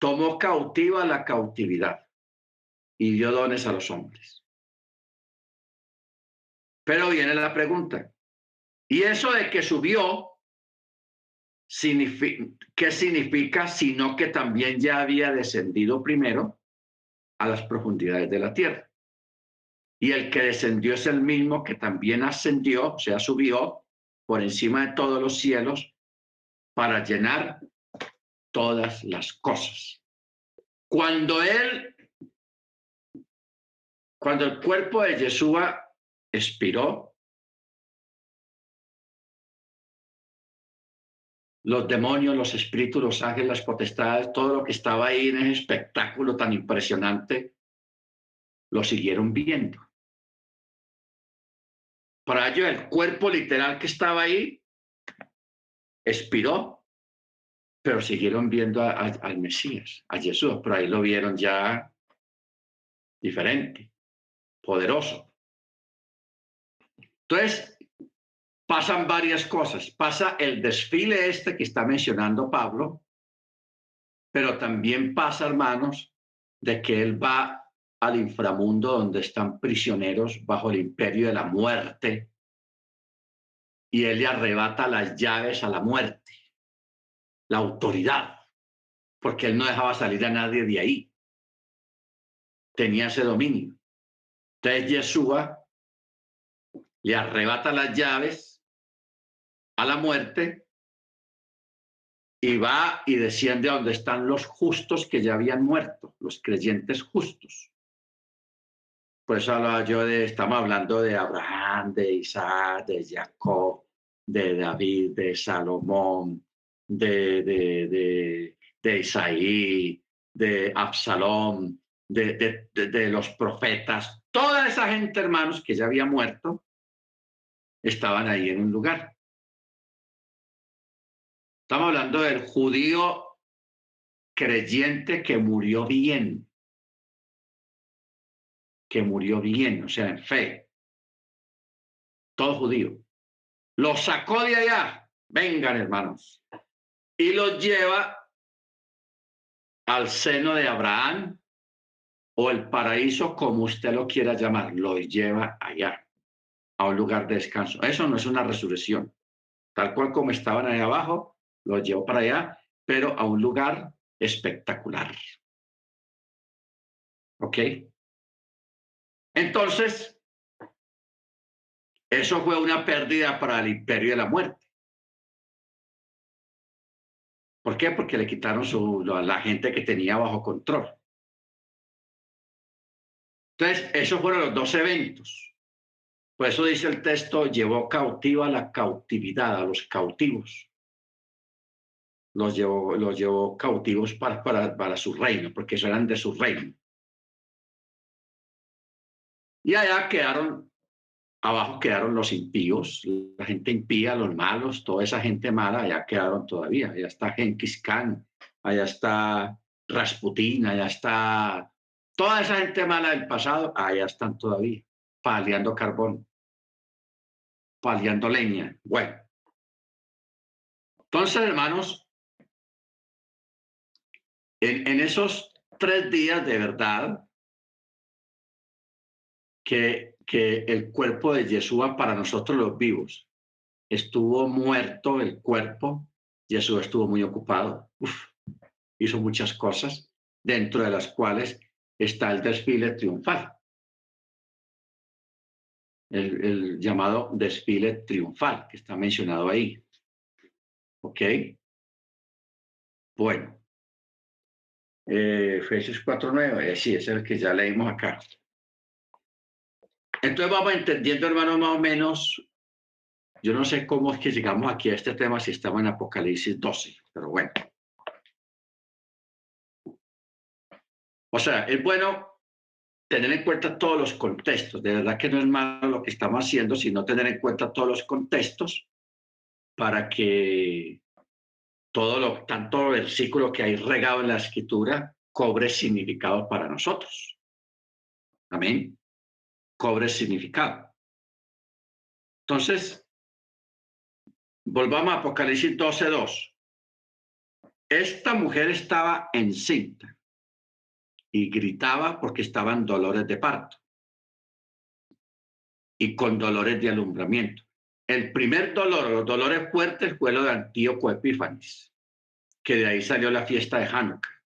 S1: tomó cautiva la cautividad y dio dones a los hombres. Pero viene la pregunta, ¿y eso de que subió, qué significa? Sino que también ya había descendido primero a las profundidades de la tierra. Y el que descendió es el mismo que también ascendió, o sea, subió por encima de todos los cielos para llenar todas las cosas. Cuando él, cuando el cuerpo de Yeshua expiró, los demonios, los espíritus, los ángeles, las potestades, todo lo que estaba ahí en ese espectáculo tan impresionante, lo siguieron viendo. Para ello, el cuerpo literal que estaba ahí expiró, pero siguieron viendo al Mesías, a Jesús, pero ahí lo vieron ya diferente, poderoso. Entonces, pasan varias cosas. Pasa el desfile este que está mencionando Pablo, pero también pasa, hermanos, de que él va al inframundo donde están prisioneros bajo el imperio de la muerte y él le arrebata las llaves a la muerte, la autoridad, porque él no dejaba salir a nadie de ahí. Tenía ese dominio. Entonces Yeshua le arrebata las llaves a la muerte y va y desciende a donde están los justos que ya habían muerto, los creyentes justos. Por eso hablaba yo de, estamos hablando de Abraham, de Isaac, de Jacob, de David, de Salomón, de, de, de, Isaí, de Absalón, de, de, los profetas. Toda esa gente, hermanos, que ya había muerto, estaban ahí en un lugar. Estamos hablando del judío creyente que murió bien, que murió bien, o sea, en fe. Todo judío. Los sacó de allá. Vengan, hermanos. Y los lleva al seno de Abraham o el paraíso, como usted lo quiera llamar. Los lleva allá, a un lugar de descanso. Eso no es una resurrección. Tal cual como estaban ahí abajo, los llevó para allá, pero a un lugar espectacular. ¿Ok? Entonces, eso fue una pérdida para el imperio de la muerte. ¿Por qué? Porque le quitaron su, la gente que tenía bajo control. Entonces, esos fueron los dos eventos. Por eso dice el texto, llevó cautiva la cautividad, a los cautivos. Los llevó, los llevó cautivos para, para, para su reino, porque eso eran de su reino. Y allá quedaron, abajo quedaron los impíos, la gente impía, los malos, toda esa gente mala, allá quedaron todavía. Allá está Genghis Khan, allá está Rasputín, allá está toda esa gente mala del pasado, allá están todavía, paliando carbón, paliando leña. Bueno. Entonces, hermanos, en, esos tres días de verdad, que, el cuerpo de Yeshua para nosotros los vivos estuvo muerto el cuerpo, Yeshua estuvo muy ocupado, hizo muchas cosas, dentro de las cuales está el desfile triunfal. El, llamado desfile triunfal, que está mencionado ahí. ¿Ok? Bueno. Eh, Efesios 4.9, eh, sí, es el que ya leímos acá. Entonces vamos entendiendo, hermano, más o menos. Yo no sé cómo es que llegamos aquí a este tema si estamos en Apocalipsis 12, pero bueno. O sea, es bueno tener en cuenta todos los contextos. De verdad que no es malo lo que estamos haciendo, sino tener en cuenta todos los contextos para que todo lo, tanto versículo que hay regado en la escritura cobre significado para nosotros. Amén. Cobre significado. Entonces, volvamos a Apocalipsis 12.2. Esta mujer estaba encinta y gritaba porque estaban dolores de parto y con dolores de alumbramiento. El primer dolor, los dolores fuertes, fue lo de Antíoco Epífanes, que de ahí salió la fiesta de Hanukkah,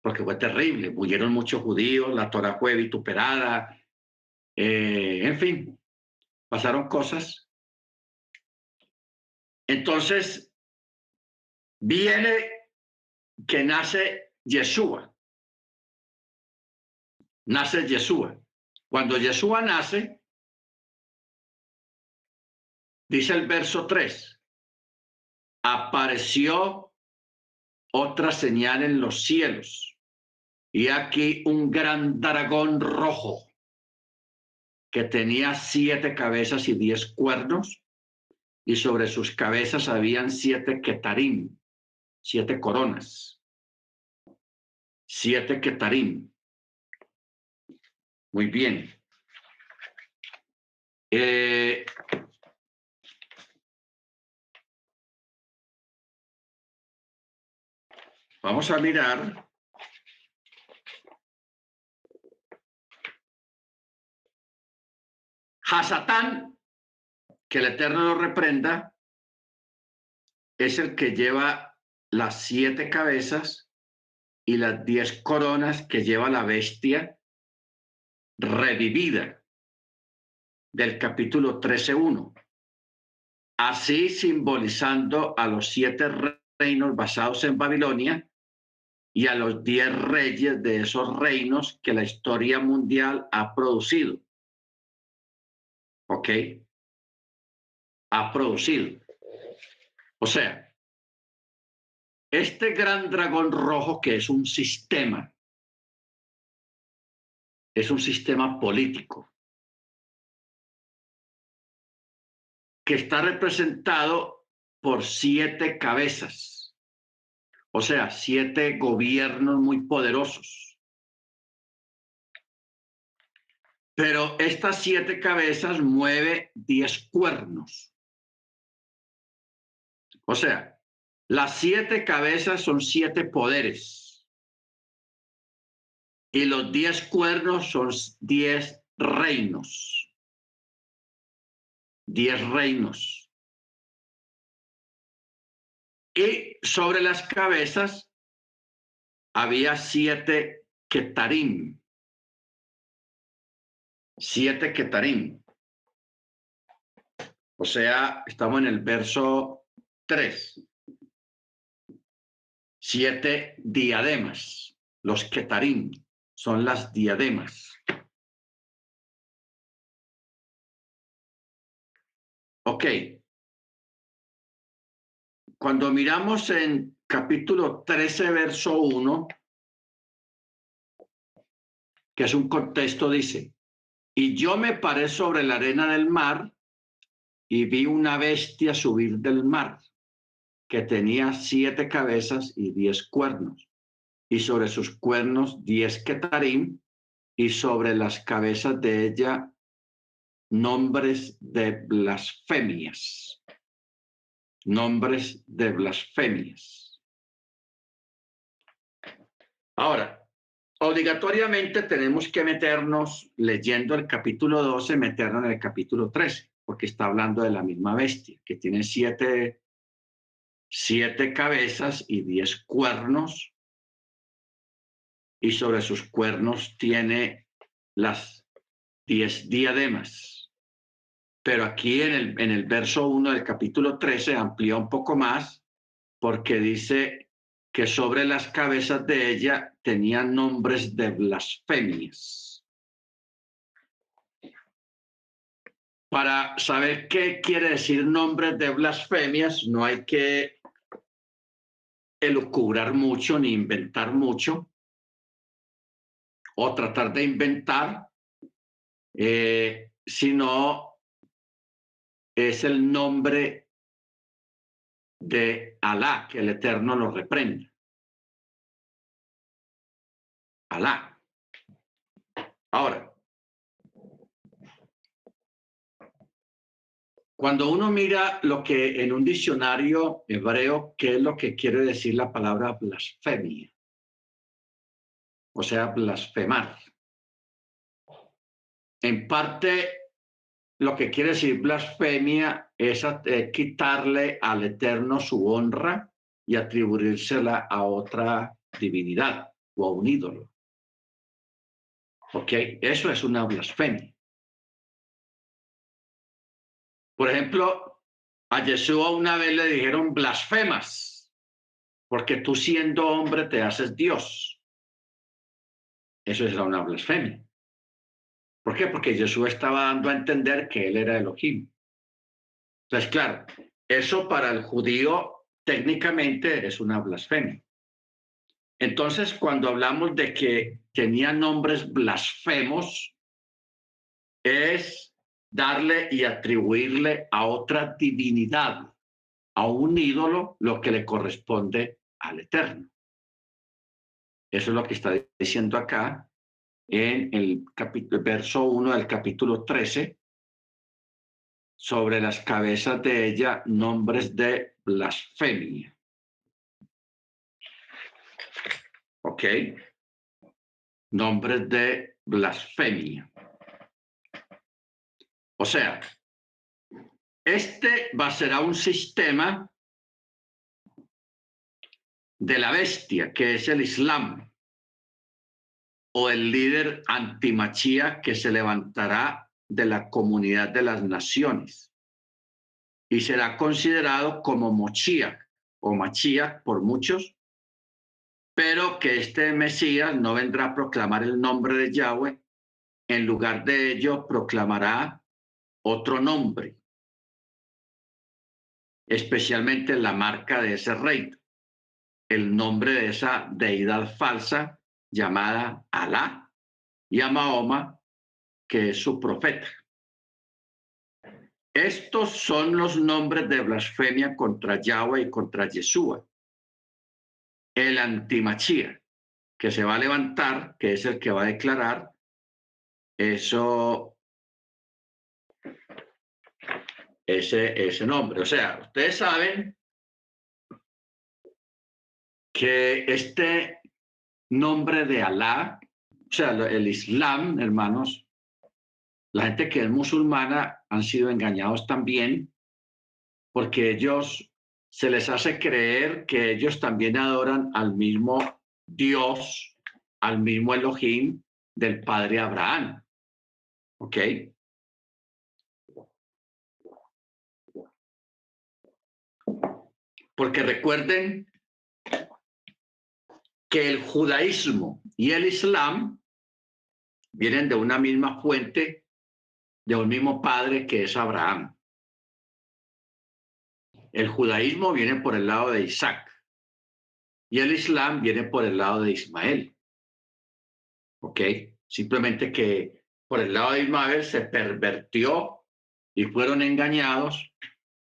S1: porque fue terrible, murieron muchos judíos, la Torah fue vituperada, eh, en fin, pasaron cosas. Entonces, viene que nace Yeshua nace Yeshua. Cuando Yeshua nace, dice el verso 3, apareció otra señal en los cielos y aquí un gran dragón rojo que tenía siete cabezas y diez cuernos y sobre sus cabezas habían siete ketarim, siete coronas, siete ketarim. Muy bien. Eh, vamos a mirar. Hasatán, que el Eterno lo reprenda, es el que lleva las siete cabezas y las diez coronas que lleva la bestia revivida del capítulo 13.1, así simbolizando a los siete reinos basados en Babilonia y a los diez reyes de esos reinos que la historia mundial ha producido. ¿Ok? Ha producido. O sea, este gran dragón rojo que es un sistema es un sistema político que está representado por siete cabezas, o sea, siete gobiernos muy poderosos. Pero estas siete cabezas mueve diez cuernos. O sea, las siete cabezas son siete poderes y los diez cuernos son diez reinos. Diez reinos. Y sobre las cabezas había siete ketarim. Siete ketarim. O sea, estamos en el verso 3. Siete diademas, los ketarim son las diademas. Ok. Cuando miramos en capítulo 13, verso 1, que es un contexto, dice, y yo me paré sobre la arena del mar y vi una bestia subir del mar, que tenía siete cabezas y diez cuernos y sobre sus cuernos diez ketarim, y sobre las cabezas de ella nombres de blasfemias. Nombres de blasfemias. Ahora, obligatoriamente tenemos que meternos, leyendo el capítulo 12, meternos en el capítulo 13, porque está hablando de la misma bestia, que tiene siete, siete cabezas y diez cuernos y sobre sus cuernos tiene las diez diademas. Pero aquí en el, en el verso 1 del capítulo 13 amplía un poco más porque dice que sobre las cabezas de ella tenían nombres de blasfemias. Para saber qué quiere decir nombres de blasfemias, no hay que elucubrar mucho ni inventar mucho o tratar de inventar, eh, sino es el nombre de Alá, que el Eterno lo reprende. Alá. Ahora, cuando uno mira lo que en un diccionario hebreo, ¿qué es lo que quiere decir la palabra blasfemia? O sea, blasfemar. En parte, lo que quiere decir blasfemia es eh, quitarle al Eterno su honra y atribuírsela a otra divinidad o a un ídolo. ¿Ok? Eso es una blasfemia. Por ejemplo, a Yeshua una vez le dijeron blasfemas, porque tú siendo hombre te haces Dios. Eso es una blasfemia. ¿Por qué? Porque Jesús estaba dando a entender que él era Elohim. Entonces, claro, eso para el judío técnicamente es una blasfemia. Entonces, cuando hablamos de que tenía nombres blasfemos, es darle y atribuirle a otra divinidad, a un ídolo, lo que le corresponde al Eterno. Eso es lo que está diciendo acá en el verso 1 del capítulo 13, sobre las cabezas de ella nombres de blasfemia. ¿Ok? Nombres de blasfemia. O sea, este va a ser un sistema de la bestia, que es el Islam o el líder antimachía que se levantará de la comunidad de las naciones y será considerado como mochía o machía por muchos, pero que este Mesías no vendrá a proclamar el nombre de Yahweh, en lugar de ello proclamará otro nombre, especialmente la marca de ese rey, el nombre de esa deidad falsa llamada Alá y a Mahoma, que es su profeta. Estos son los nombres de blasfemia contra Yahweh y contra Yeshua. El antimachía, que se va a levantar, que es el que va a declarar eso, ese, ese nombre. O sea, ustedes saben que este nombre de Alá, o sea, el Islam, hermanos, la gente que es musulmana han sido engañados también porque ellos se les hace creer que ellos también adoran al mismo Dios, al mismo Elohim del padre Abraham. ¿Ok? Porque recuerden que el judaísmo y el islam vienen de una misma fuente, de un mismo padre que es Abraham. El judaísmo viene por el lado de Isaac y el islam viene por el lado de Ismael. ¿Ok? Simplemente que por el lado de Ismael se pervertió y fueron engañados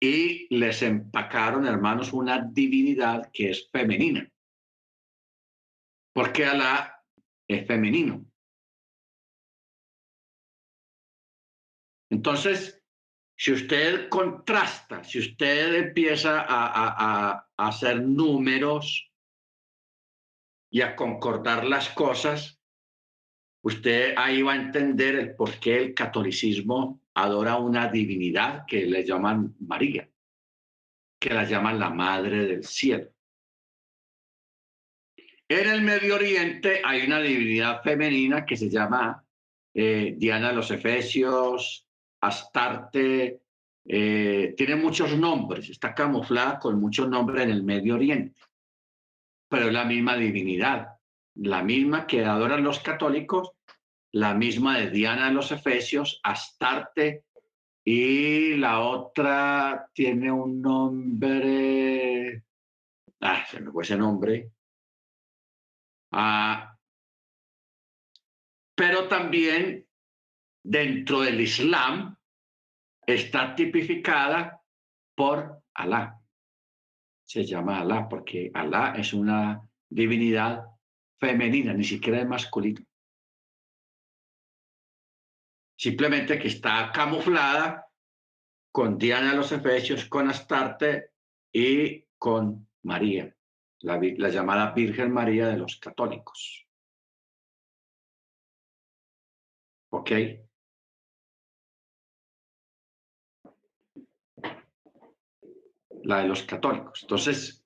S1: y les empacaron, hermanos, una divinidad que es femenina porque Alá es femenino. Entonces, si usted contrasta, si usted empieza a, hacer números y a concordar las cosas, usted ahí va a entender el por qué el catolicismo adora una divinidad que le llaman María, que la llaman la Madre del Cielo. En el Medio Oriente hay una divinidad femenina que se llama eh, Diana de los Efesios, Astarte, eh, tiene muchos nombres, está camuflada con muchos nombres en el Medio Oriente, pero es la misma divinidad, la misma que adoran los católicos, la misma de Diana de los Efesios, Astarte, y la otra tiene un nombre, ah, se me fue ese nombre, ah, pero también dentro del Islam está tipificada por Alá. Se llama Alá porque Alá es una divinidad femenina, ni siquiera es masculino. Simplemente que está camuflada con Diana de los Efesios, con Astarte y con María, la, la llamada Virgen María de los católicos. ¿Ok? la de los católicos. Entonces,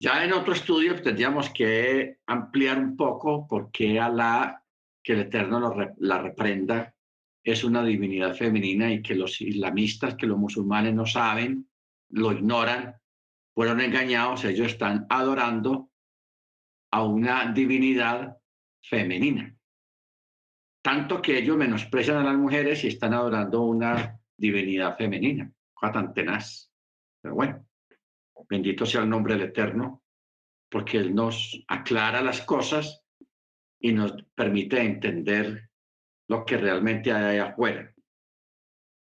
S1: ya en otro estudio tendríamos que ampliar un poco por qué Alá, que el Eterno la reprenda, es una divinidad femenina y que los islamistas, que los musulmanes no saben, lo ignoran, fueron engañados, ellos están adorando a una divinidad femenina. Tanto que ellos menosprecian a las mujeres y están adorando una divinidad femenina. Cosa tan tenaz. Pero bueno, bendito sea el nombre del Eterno, porque Él nos aclara las cosas y nos permite entender lo que realmente hay afuera,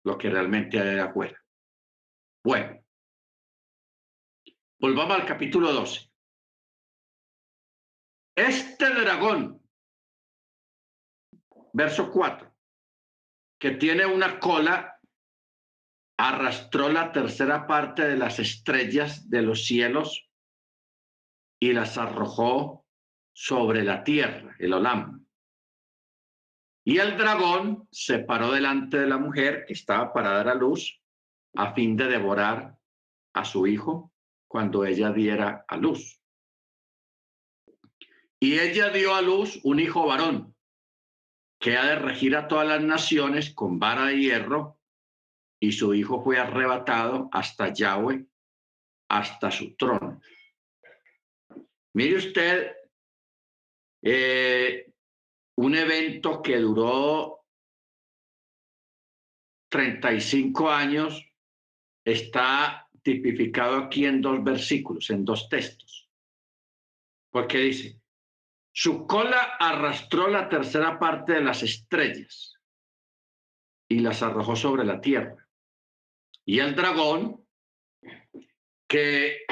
S1: lo que realmente hay afuera. Bueno, volvamos al capítulo 12. Este dragón, verso 4, que tiene una cola arrastró la tercera parte de las estrellas de los cielos y las arrojó sobre la tierra, el Olam. Y el dragón se paró delante de la mujer que estaba para dar a luz a fin de devorar a su hijo cuando ella diera a luz. Y ella dio a luz un hijo varón que ha de regir a todas las naciones con vara de hierro y su hijo fue arrebatado hasta Yahweh, hasta su trono. Mire usted, eh, un evento que duró 35 años está tipificado aquí en dos versículos, en dos textos. Porque dice, su cola arrastró la tercera parte de las estrellas y las arrojó sobre la tierra y el dragón, que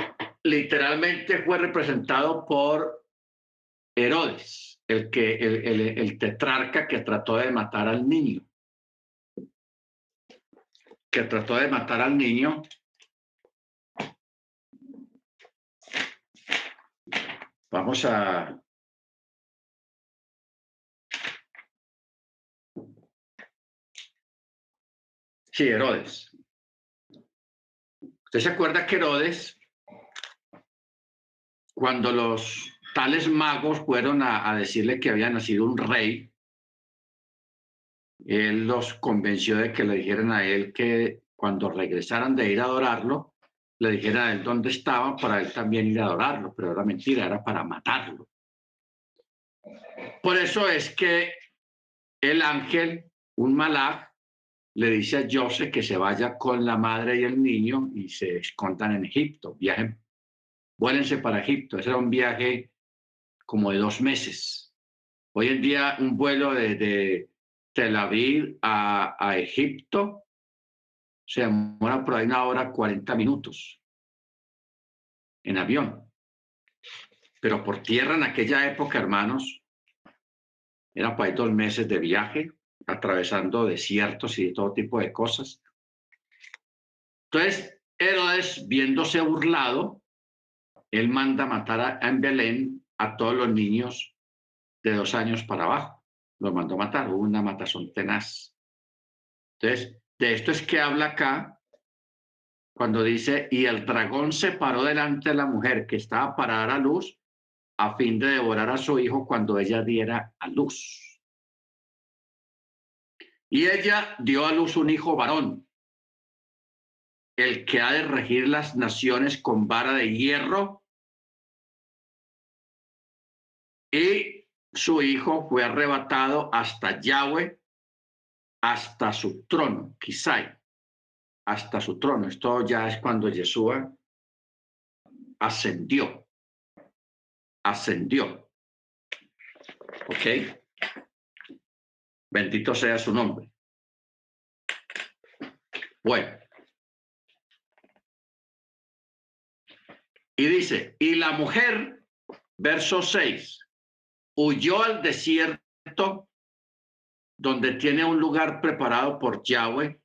S1: literalmente fue representado por Herodes, el, que, el, tetrarca que trató de matar al niño. Que trató de matar al niño Vamos a... Sí, Herodes. ¿Usted se acuerda que Herodes, cuando los tales magos fueron a, decirle que había nacido un rey, él los convenció de que le dijeran a él que cuando regresaran de ir a adorarlo, le dijeran a él dónde estaba para él también ir a adorarlo, pero era mentira, era para matarlo. Por eso es que el ángel, un malaj, le dice a Joseph que se vaya con la madre y el niño y se escondan en Egipto. Viajen, vuélense para Egipto. Ese era un viaje como de dos meses. Hoy en día un vuelo desde Tel Aviv a, a Egipto se demora por ahí una hora 40 minutos en avión. Pero por tierra en aquella época, hermanos, era para dos meses de viaje atravesando desiertos y todo tipo de cosas. Entonces, Herodes, viéndose burlado, él manda matar a, en Belén a todos los niños de dos años para abajo. Los mandó matar, hubo una matazón tenaz. Entonces, de esto es que habla acá cuando dice, y el dragón se paró delante de la mujer que estaba para dar a luz a fin de devorar a su hijo cuando ella diera a luz. Y ella dio a luz un hijo varón, el que ha de regir las naciones con vara de hierro. Y su hijo fue arrebatado hasta Yahweh, hasta su trono, quizá, hasta su trono. Esto ya es cuando Yeshua ascendió. Ascendió. ¿Ok? Bendito sea su nombre. Bueno. Y dice, y la mujer, verso 6, huyó al desierto donde tiene un lugar preparado por Yahweh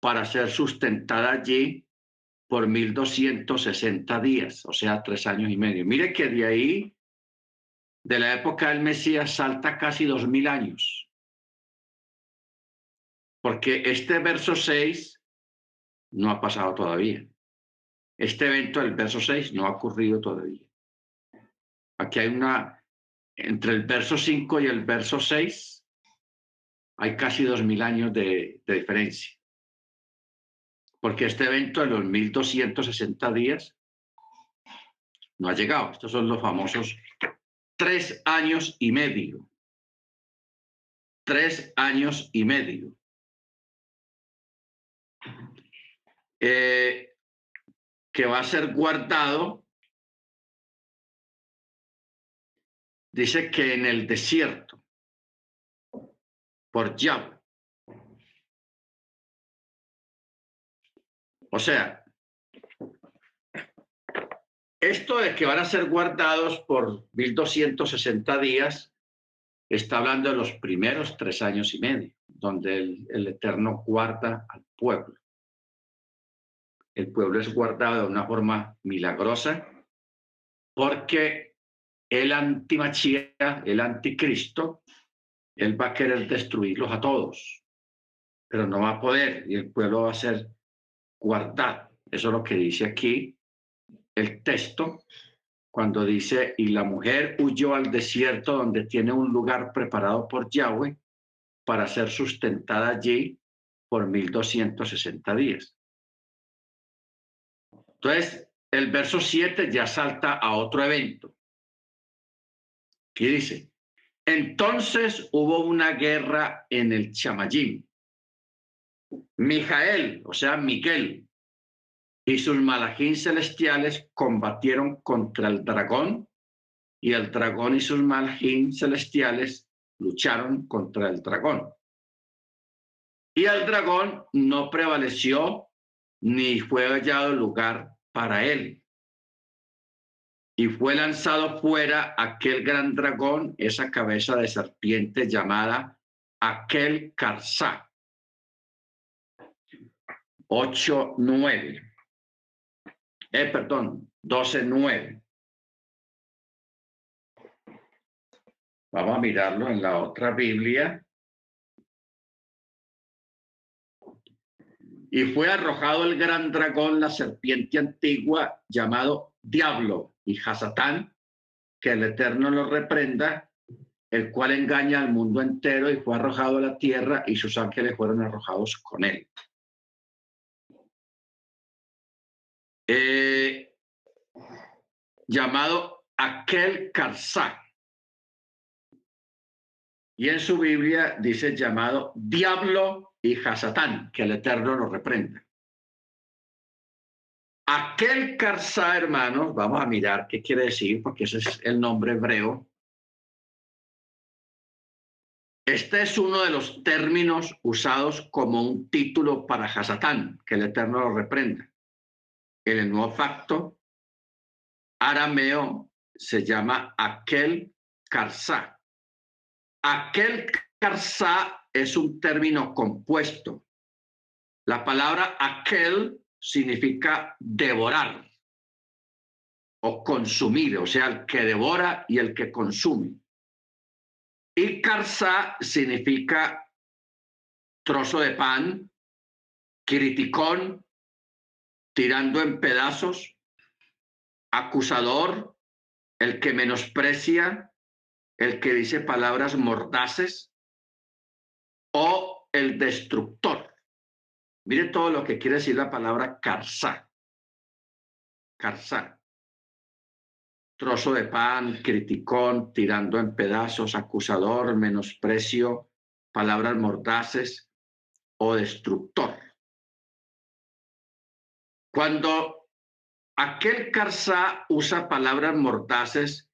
S1: para ser sustentada allí por 1260 días, o sea, tres años y medio. Mire que de ahí, de la época del Mesías, salta casi dos mil años. Porque este verso 6 no ha pasado todavía. Este evento del verso 6 no ha ocurrido todavía. Aquí hay una, entre el verso 5 y el verso 6, hay casi dos mil años de, de diferencia. Porque este evento de los 1260 días no ha llegado. Estos son los famosos tres años y medio. Tres años y medio. Eh, que va a ser guardado, dice que en el desierto, por Yahweh. O sea, esto de que van a ser guardados por 1260 días, está hablando de los primeros tres años y medio, donde el, Eterno guarda al pueblo el pueblo es guardado de una forma milagrosa porque el antimachía, el anticristo, él va a querer destruirlos a todos, pero no va a poder y el pueblo va a ser guardado. Eso es lo que dice aquí el texto cuando dice, y la mujer huyó al desierto donde tiene un lugar preparado por Yahweh para ser sustentada allí por 1260 días. Entonces, el verso 7 ya salta a otro evento. ¿Qué dice? Entonces hubo una guerra en el Chamayim. Mijael, o sea, Miguel, y sus malajín celestiales combatieron contra el dragón, y el dragón y sus malajín celestiales lucharon contra el dragón. Y el dragón no prevaleció ni fue hallado lugar para él. Y fue lanzado fuera aquel gran dragón, esa cabeza de serpiente llamada aquel Karsá. 8, 9. Eh, perdón, 12, 9. Vamos a mirarlo en la otra Biblia. y fue arrojado el gran dragón, la serpiente antigua, llamado Diablo y Hasatán, que el Eterno lo reprenda, el cual engaña al mundo entero y fue arrojado a la tierra y sus ángeles fueron arrojados con él. Eh, llamado aquel Karsá. Y en su Biblia dice llamado Diablo y Hasatán, que el Eterno nos reprenda. Aquel Karsá, hermanos, vamos a mirar qué quiere decir, porque ese es el nombre hebreo. Este es uno de los términos usados como un título para Hasatán, que el Eterno lo reprenda. En el nuevo facto arameo se llama aquel Karsá. Aquel Karsá es un término compuesto. La palabra aquel significa devorar o consumir, o sea, el que devora y el que consume. Y karsa significa trozo de pan, criticón, tirando en pedazos, acusador, el que menosprecia, el que dice palabras mordaces o el destructor. Mire todo lo que quiere decir la palabra carzá. Carzá. Trozo de pan, criticón, tirando en pedazos, acusador, menosprecio, palabras mordaces o destructor. Cuando aquel Carzá usa palabras mordaces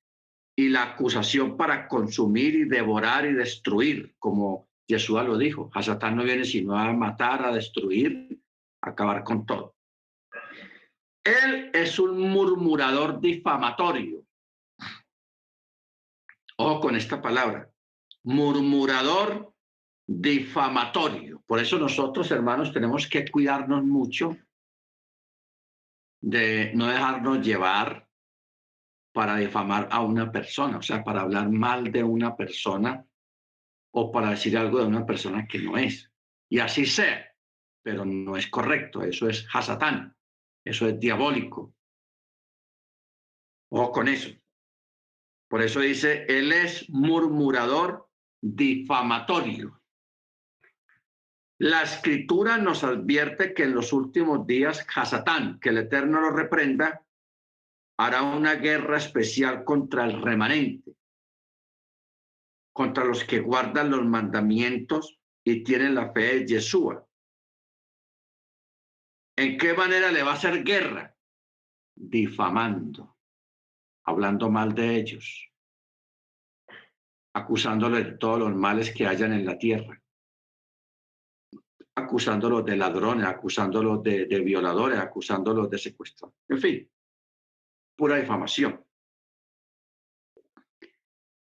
S1: y la acusación para consumir y devorar y destruir, como Jesús lo dijo, a Satán no viene sino a matar, a destruir, a acabar con todo. Él es un murmurador difamatorio. Ojo con esta palabra, murmurador difamatorio. Por eso nosotros, hermanos, tenemos que cuidarnos mucho de no dejarnos llevar para difamar a una persona, o sea, para hablar mal de una persona o para decir algo de una persona que no es. Y así sea, pero no es correcto, eso es hasatán, eso es diabólico. O con eso. Por eso dice, él es murmurador difamatorio. La escritura nos advierte que en los últimos días Hasatán, que el Eterno lo reprenda, hará una guerra especial contra el remanente, contra los que guardan los mandamientos y tienen la fe de Yeshua. ¿En qué manera le va a hacer guerra? Difamando, hablando mal de ellos, acusándoles de todos los males que hayan en la tierra acusándolos de ladrones, acusándolos de, de violadores, acusándolos de secuestro. En fin, pura difamación.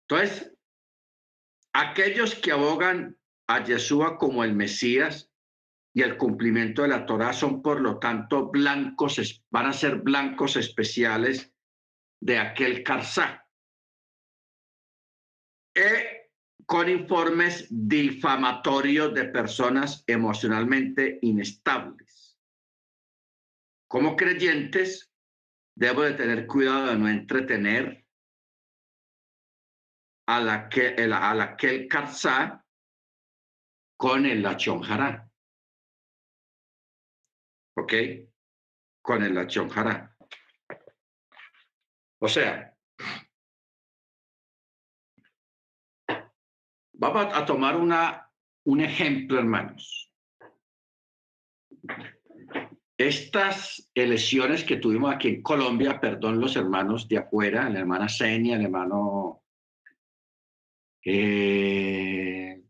S1: Entonces, aquellos que abogan a Yeshua como el Mesías y el cumplimiento de la Torah son, por lo tanto, blancos, van a ser blancos especiales de aquel Karsá. E con informes difamatorios de personas emocionalmente inestables. Como creyentes, debo de tener cuidado de no entretener a la que, a la que el Karzá con el lachonjará. ¿Ok? Con el lachonjará. O sea, Vamos a tomar una, un ejemplo, hermanos. Estas elecciones que tuvimos aquí en Colombia, perdón los hermanos de afuera, la hermana Senia, el hermano eh,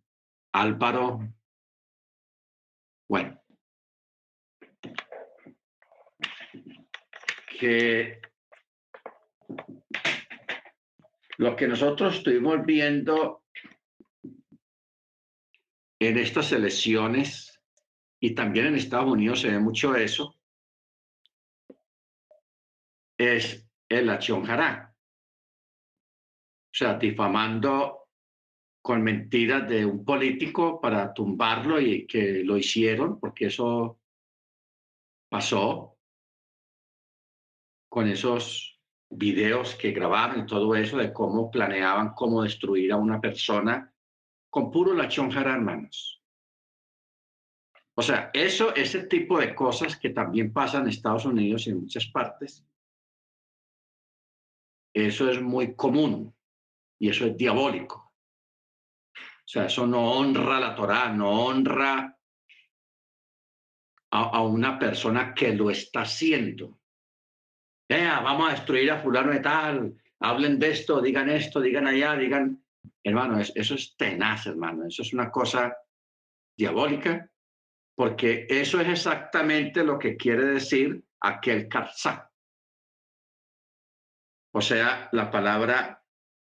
S1: Álvaro, bueno, que lo que nosotros estuvimos viendo en estas elecciones, y también en Estados Unidos se ve mucho eso, es el acción O sea, difamando con mentiras de un político para tumbarlo y que lo hicieron, porque eso pasó con esos videos que grabaron y todo eso de cómo planeaban cómo destruir a una persona con puro lachón hermanos. O sea, eso, ese tipo de cosas que también pasan en Estados Unidos y en muchas partes, eso es muy común y eso es diabólico. O sea, eso no honra la Torá, no honra a, una persona que lo está haciendo. vamos a destruir a fulano de tal, hablen de esto, digan esto, digan allá, digan Hermano, eso es tenaz, hermano. Eso es una cosa diabólica, porque eso es exactamente lo que quiere decir aquel karzá. O sea, la palabra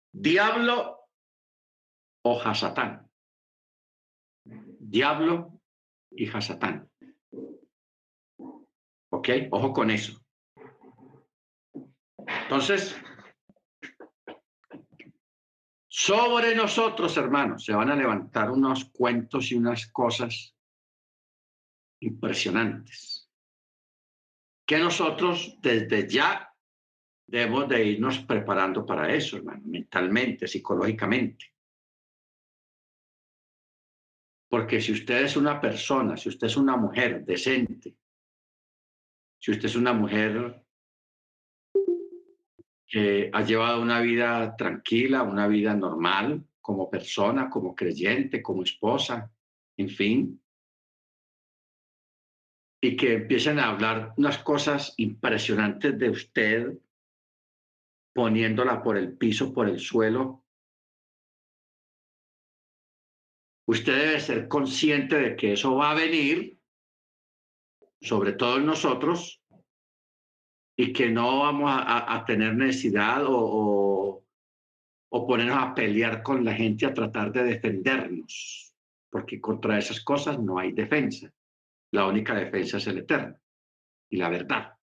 S1: diablo o hasatán. Diablo y hasatán. ¿Ok? Ojo con eso. Entonces, sobre nosotros, hermanos, se van a levantar unos cuentos y unas cosas impresionantes que nosotros desde ya debemos de irnos preparando para eso, hermano, mentalmente, psicológicamente. Porque si usted es una persona, si usted es una mujer decente, si usted es una mujer que ha llevado una vida tranquila, una vida normal, como persona, como creyente, como esposa, en fin, y que empiecen a hablar unas cosas impresionantes de usted, poniéndola por el piso, por el suelo. Usted debe ser consciente de que eso va a venir, sobre todo nosotros, y que no vamos a, tener necesidad o, o ponernos a pelear con la gente, a tratar de defendernos, porque contra esas cosas no hay defensa. La única defensa es el eterno y la verdad.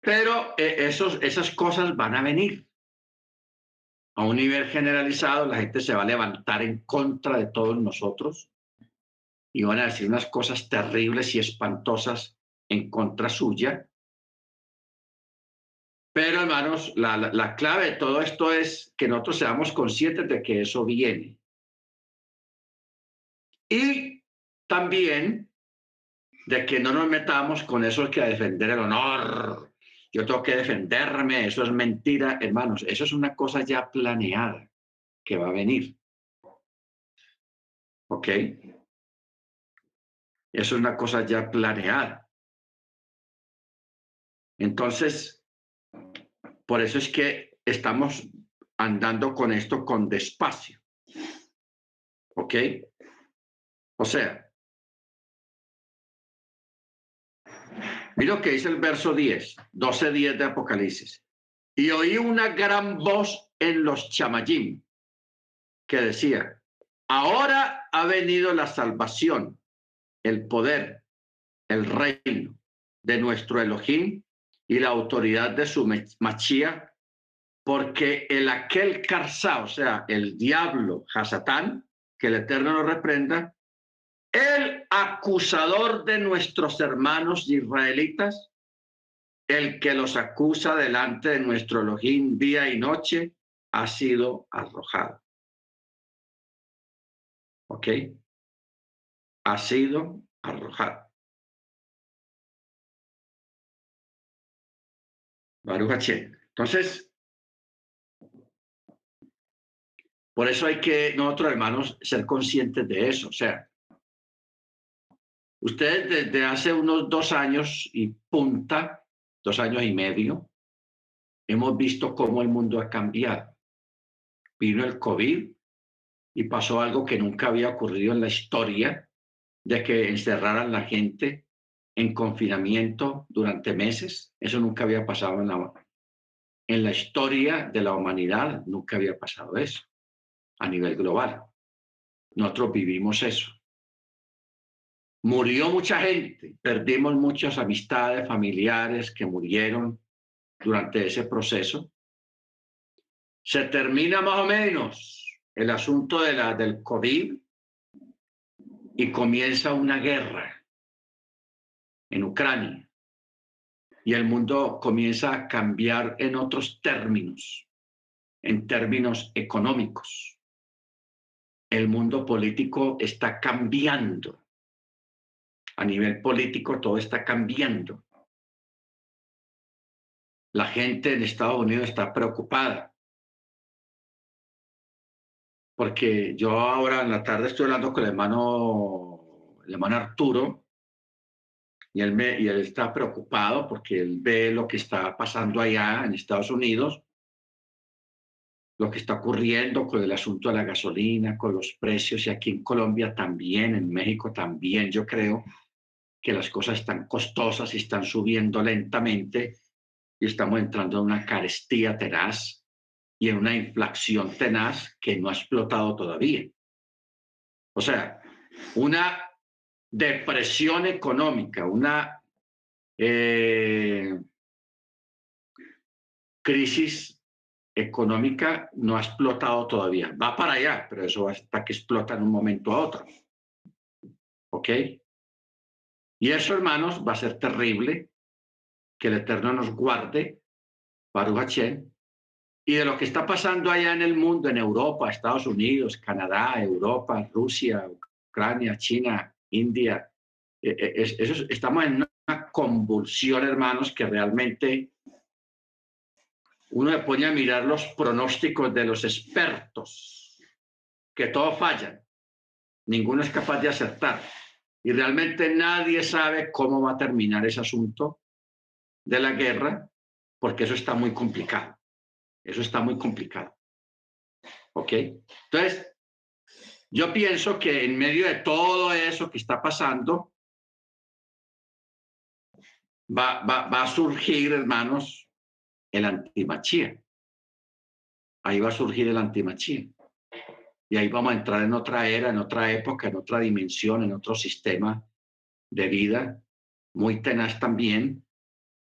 S1: Pero eh, esas cosas van a venir. A un nivel generalizado, la gente se va a levantar en contra de todos nosotros y van a decir unas cosas terribles y espantosas en contra suya. Pero hermanos, la, la clave de todo esto es que nosotros seamos conscientes de que eso viene. Y también de que no nos metamos con eso que a defender el honor. Yo tengo que defenderme, eso es mentira, hermanos, eso es una cosa ya planeada que va a venir. ¿Ok? Eso es una cosa ya planeada. Entonces, por eso es que estamos andando con esto con despacio. ¿Ok? O sea, Mira lo que dice el verso 10, 12, 10 de Apocalipsis. Y oí una gran voz en los chamayim que decía, ahora ha venido la salvación, el poder, el reino de nuestro Elohim y la autoridad de su machía, porque el aquel Karsá, o sea, el diablo Hasatán, que el Eterno lo reprenda, el acusador de nuestros hermanos israelitas, el que los acusa delante de nuestro Elohim día y noche, ha sido arrojado. ¿Ok? Ha sido arrojado. Baruch Entonces, por eso hay que nosotros, hermanos, ser conscientes de eso. O sea, Ustedes desde hace unos dos años y punta, dos años y medio, hemos visto cómo el mundo ha cambiado. Vino el COVID y pasó algo que nunca había ocurrido en la historia, de que encerraran la gente en confinamiento durante meses. Eso nunca había pasado en la, en la historia de la humanidad, nunca había pasado eso a nivel global. Nosotros vivimos eso. Murió mucha gente, perdimos muchas amistades, familiares que murieron durante ese proceso. Se termina más o menos el asunto de la, del COVID y comienza una guerra en Ucrania. Y el mundo comienza a cambiar en otros términos, en términos económicos. El mundo político está cambiando a nivel político todo está cambiando. La gente en Estados Unidos está preocupada. Porque yo ahora en la tarde estoy hablando con el hermano, el hermano Arturo, y él, y él está preocupado porque él ve lo que está pasando allá en Estados Unidos, lo que está ocurriendo con el asunto de la gasolina, con los precios, y aquí en Colombia también, en México también, yo creo que las cosas están costosas y están subiendo lentamente y estamos entrando en una carestía tenaz y en una inflación tenaz que no ha explotado todavía. O sea, una depresión económica, una eh, crisis económica no ha explotado todavía. Va para allá, pero eso hasta que explota en un momento a otro. ¿Ok? Y eso, hermanos, va a ser terrible que el Eterno nos guarde, Baruch y de lo que está pasando allá en el mundo, en Europa, Estados Unidos, Canadá, Europa, Rusia, Ucrania, China, India. Eh, eh, estamos en una convulsión, hermanos, que realmente uno le pone a mirar los pronósticos de los expertos, que todos fallan, ninguno es capaz de acertar. Y realmente nadie sabe cómo va a terminar ese asunto de la guerra, porque eso está muy complicado. Eso está muy complicado. ¿Ok? Entonces, yo pienso que en medio de todo eso que está pasando, va, va, va a surgir, hermanos, el antimachía. Ahí va a surgir el antimachía. Y ahí vamos a entrar en otra era, en otra época, en otra dimensión, en otro sistema de vida, muy tenaz también.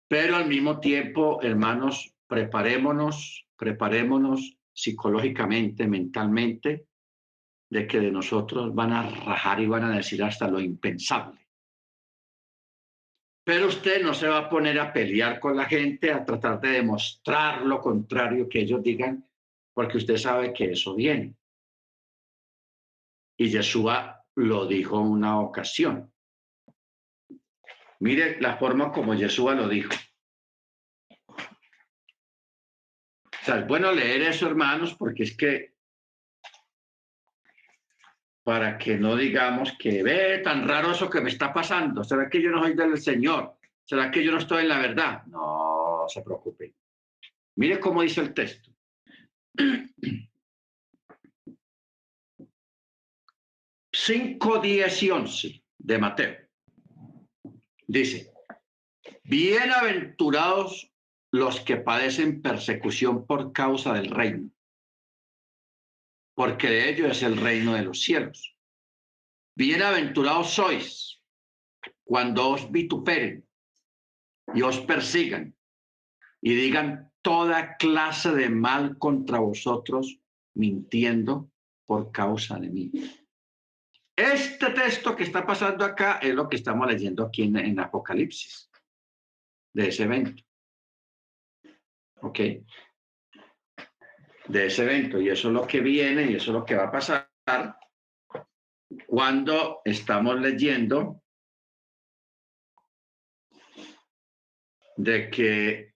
S1: Pero al mismo tiempo, hermanos, preparémonos, preparémonos psicológicamente, mentalmente, de que de nosotros van a rajar y van a decir hasta lo impensable. Pero usted no se va a poner a pelear con la gente, a tratar de demostrar lo contrario que ellos digan, porque usted sabe que eso viene. Y Yeshua lo dijo en una ocasión. Mire la forma como Yeshua lo dijo. O sea, es bueno leer eso, hermanos, porque es que para que no digamos que ve tan raro eso que me está pasando. ¿Será que yo no soy del Señor? ¿Será que yo no estoy en la verdad? No se preocupe. Mire cómo dice el texto. 5, 10 y 11 de Mateo. Dice, bienaventurados los que padecen persecución por causa del reino, porque de ellos es el reino de los cielos. Bienaventurados sois cuando os vituperen y os persigan y digan toda clase de mal contra vosotros, mintiendo por causa de mí. Este texto que está pasando acá es lo que estamos leyendo aquí en, Apocalipsis, de ese evento. ¿Ok? de ese evento. Y eso es lo que viene y eso es lo que va a pasar cuando estamos leyendo de que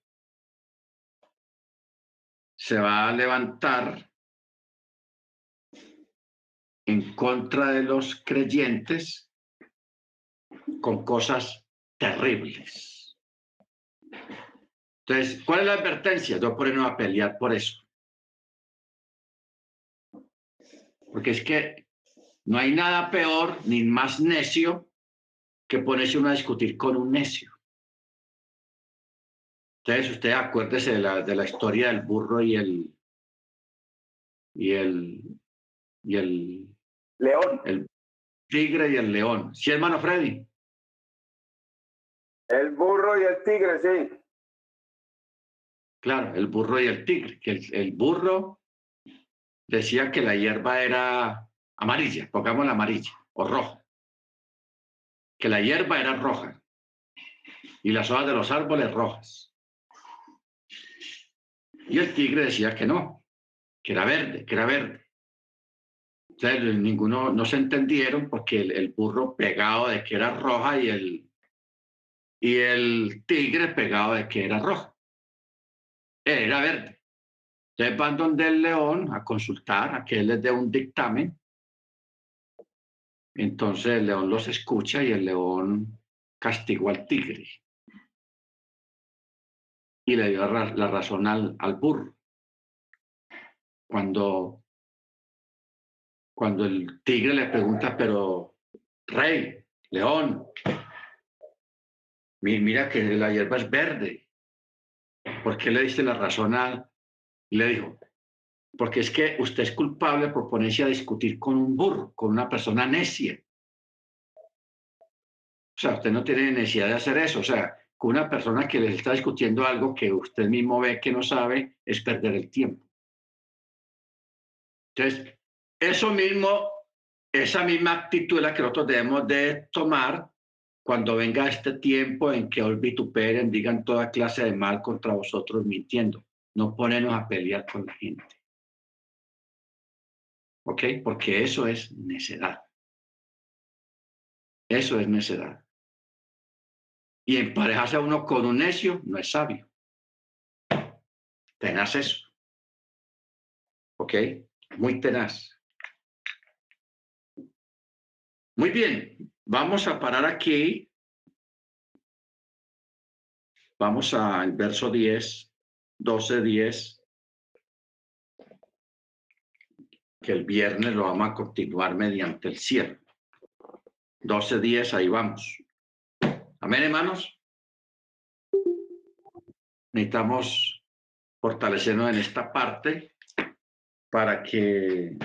S1: se va a levantar en contra de los creyentes con cosas terribles. Entonces, ¿cuál es la advertencia? Yo por a pelear por eso. Porque es que no hay nada peor ni más necio que ponerse uno a discutir con un necio. Entonces, usted acuérdese de la, de la historia del burro y el y el y el
S2: león.
S1: El tigre y el león. ¿Sí, hermano Freddy?
S2: El burro y el tigre, sí.
S1: Claro, el burro y el tigre. Que el, el burro decía que la hierba era amarilla, la amarilla o roja, que la hierba era roja y las hojas de los árboles rojas. Y el tigre decía que no, que era verde, que era verde. Entonces, ninguno no se entendieron porque el, burro pegado de que era roja y el, y el tigre pegado de que era roja. Era verde. Ustedes van donde el león a consultar, a que él les dé un dictamen. Entonces el león los escucha y el león castigó al tigre. Y le dio la razón al, al burro. Cuando, cuando el tigre le pregunta, pero rey, león, mira que la hierba es verde. ¿Por qué le diste la razón al, le dijo, porque es que usted es culpable por ponerse a discutir con un burro, con una persona necia. O sea, usted no tiene necesidad de hacer eso. O sea, con una persona que le está discutiendo algo que usted mismo ve que no sabe, es perder el tiempo. Entonces, eso mismo, esa misma actitud es la que nosotros debemos de tomar cuando venga este tiempo en que os vituperen, digan toda clase de mal contra vosotros mintiendo. No ponernos a pelear con la gente. ¿Ok? Porque eso es necedad. Eso es necedad. Y emparejarse a uno con un necio no es sabio. Tenaz eso. ¿Ok? Muy tenaz. Muy bien, vamos a parar aquí. Vamos al verso 10, 12, 10. Que el viernes lo vamos a continuar mediante el cierre. 12, 10, ahí vamos. Amén, hermanos. Necesitamos fortalecernos en esta parte para que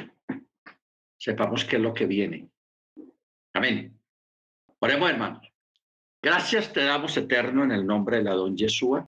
S1: sepamos qué es lo que viene. Amén. Oremos, hermanos. Gracias te damos eterno en el nombre de la don Yeshua.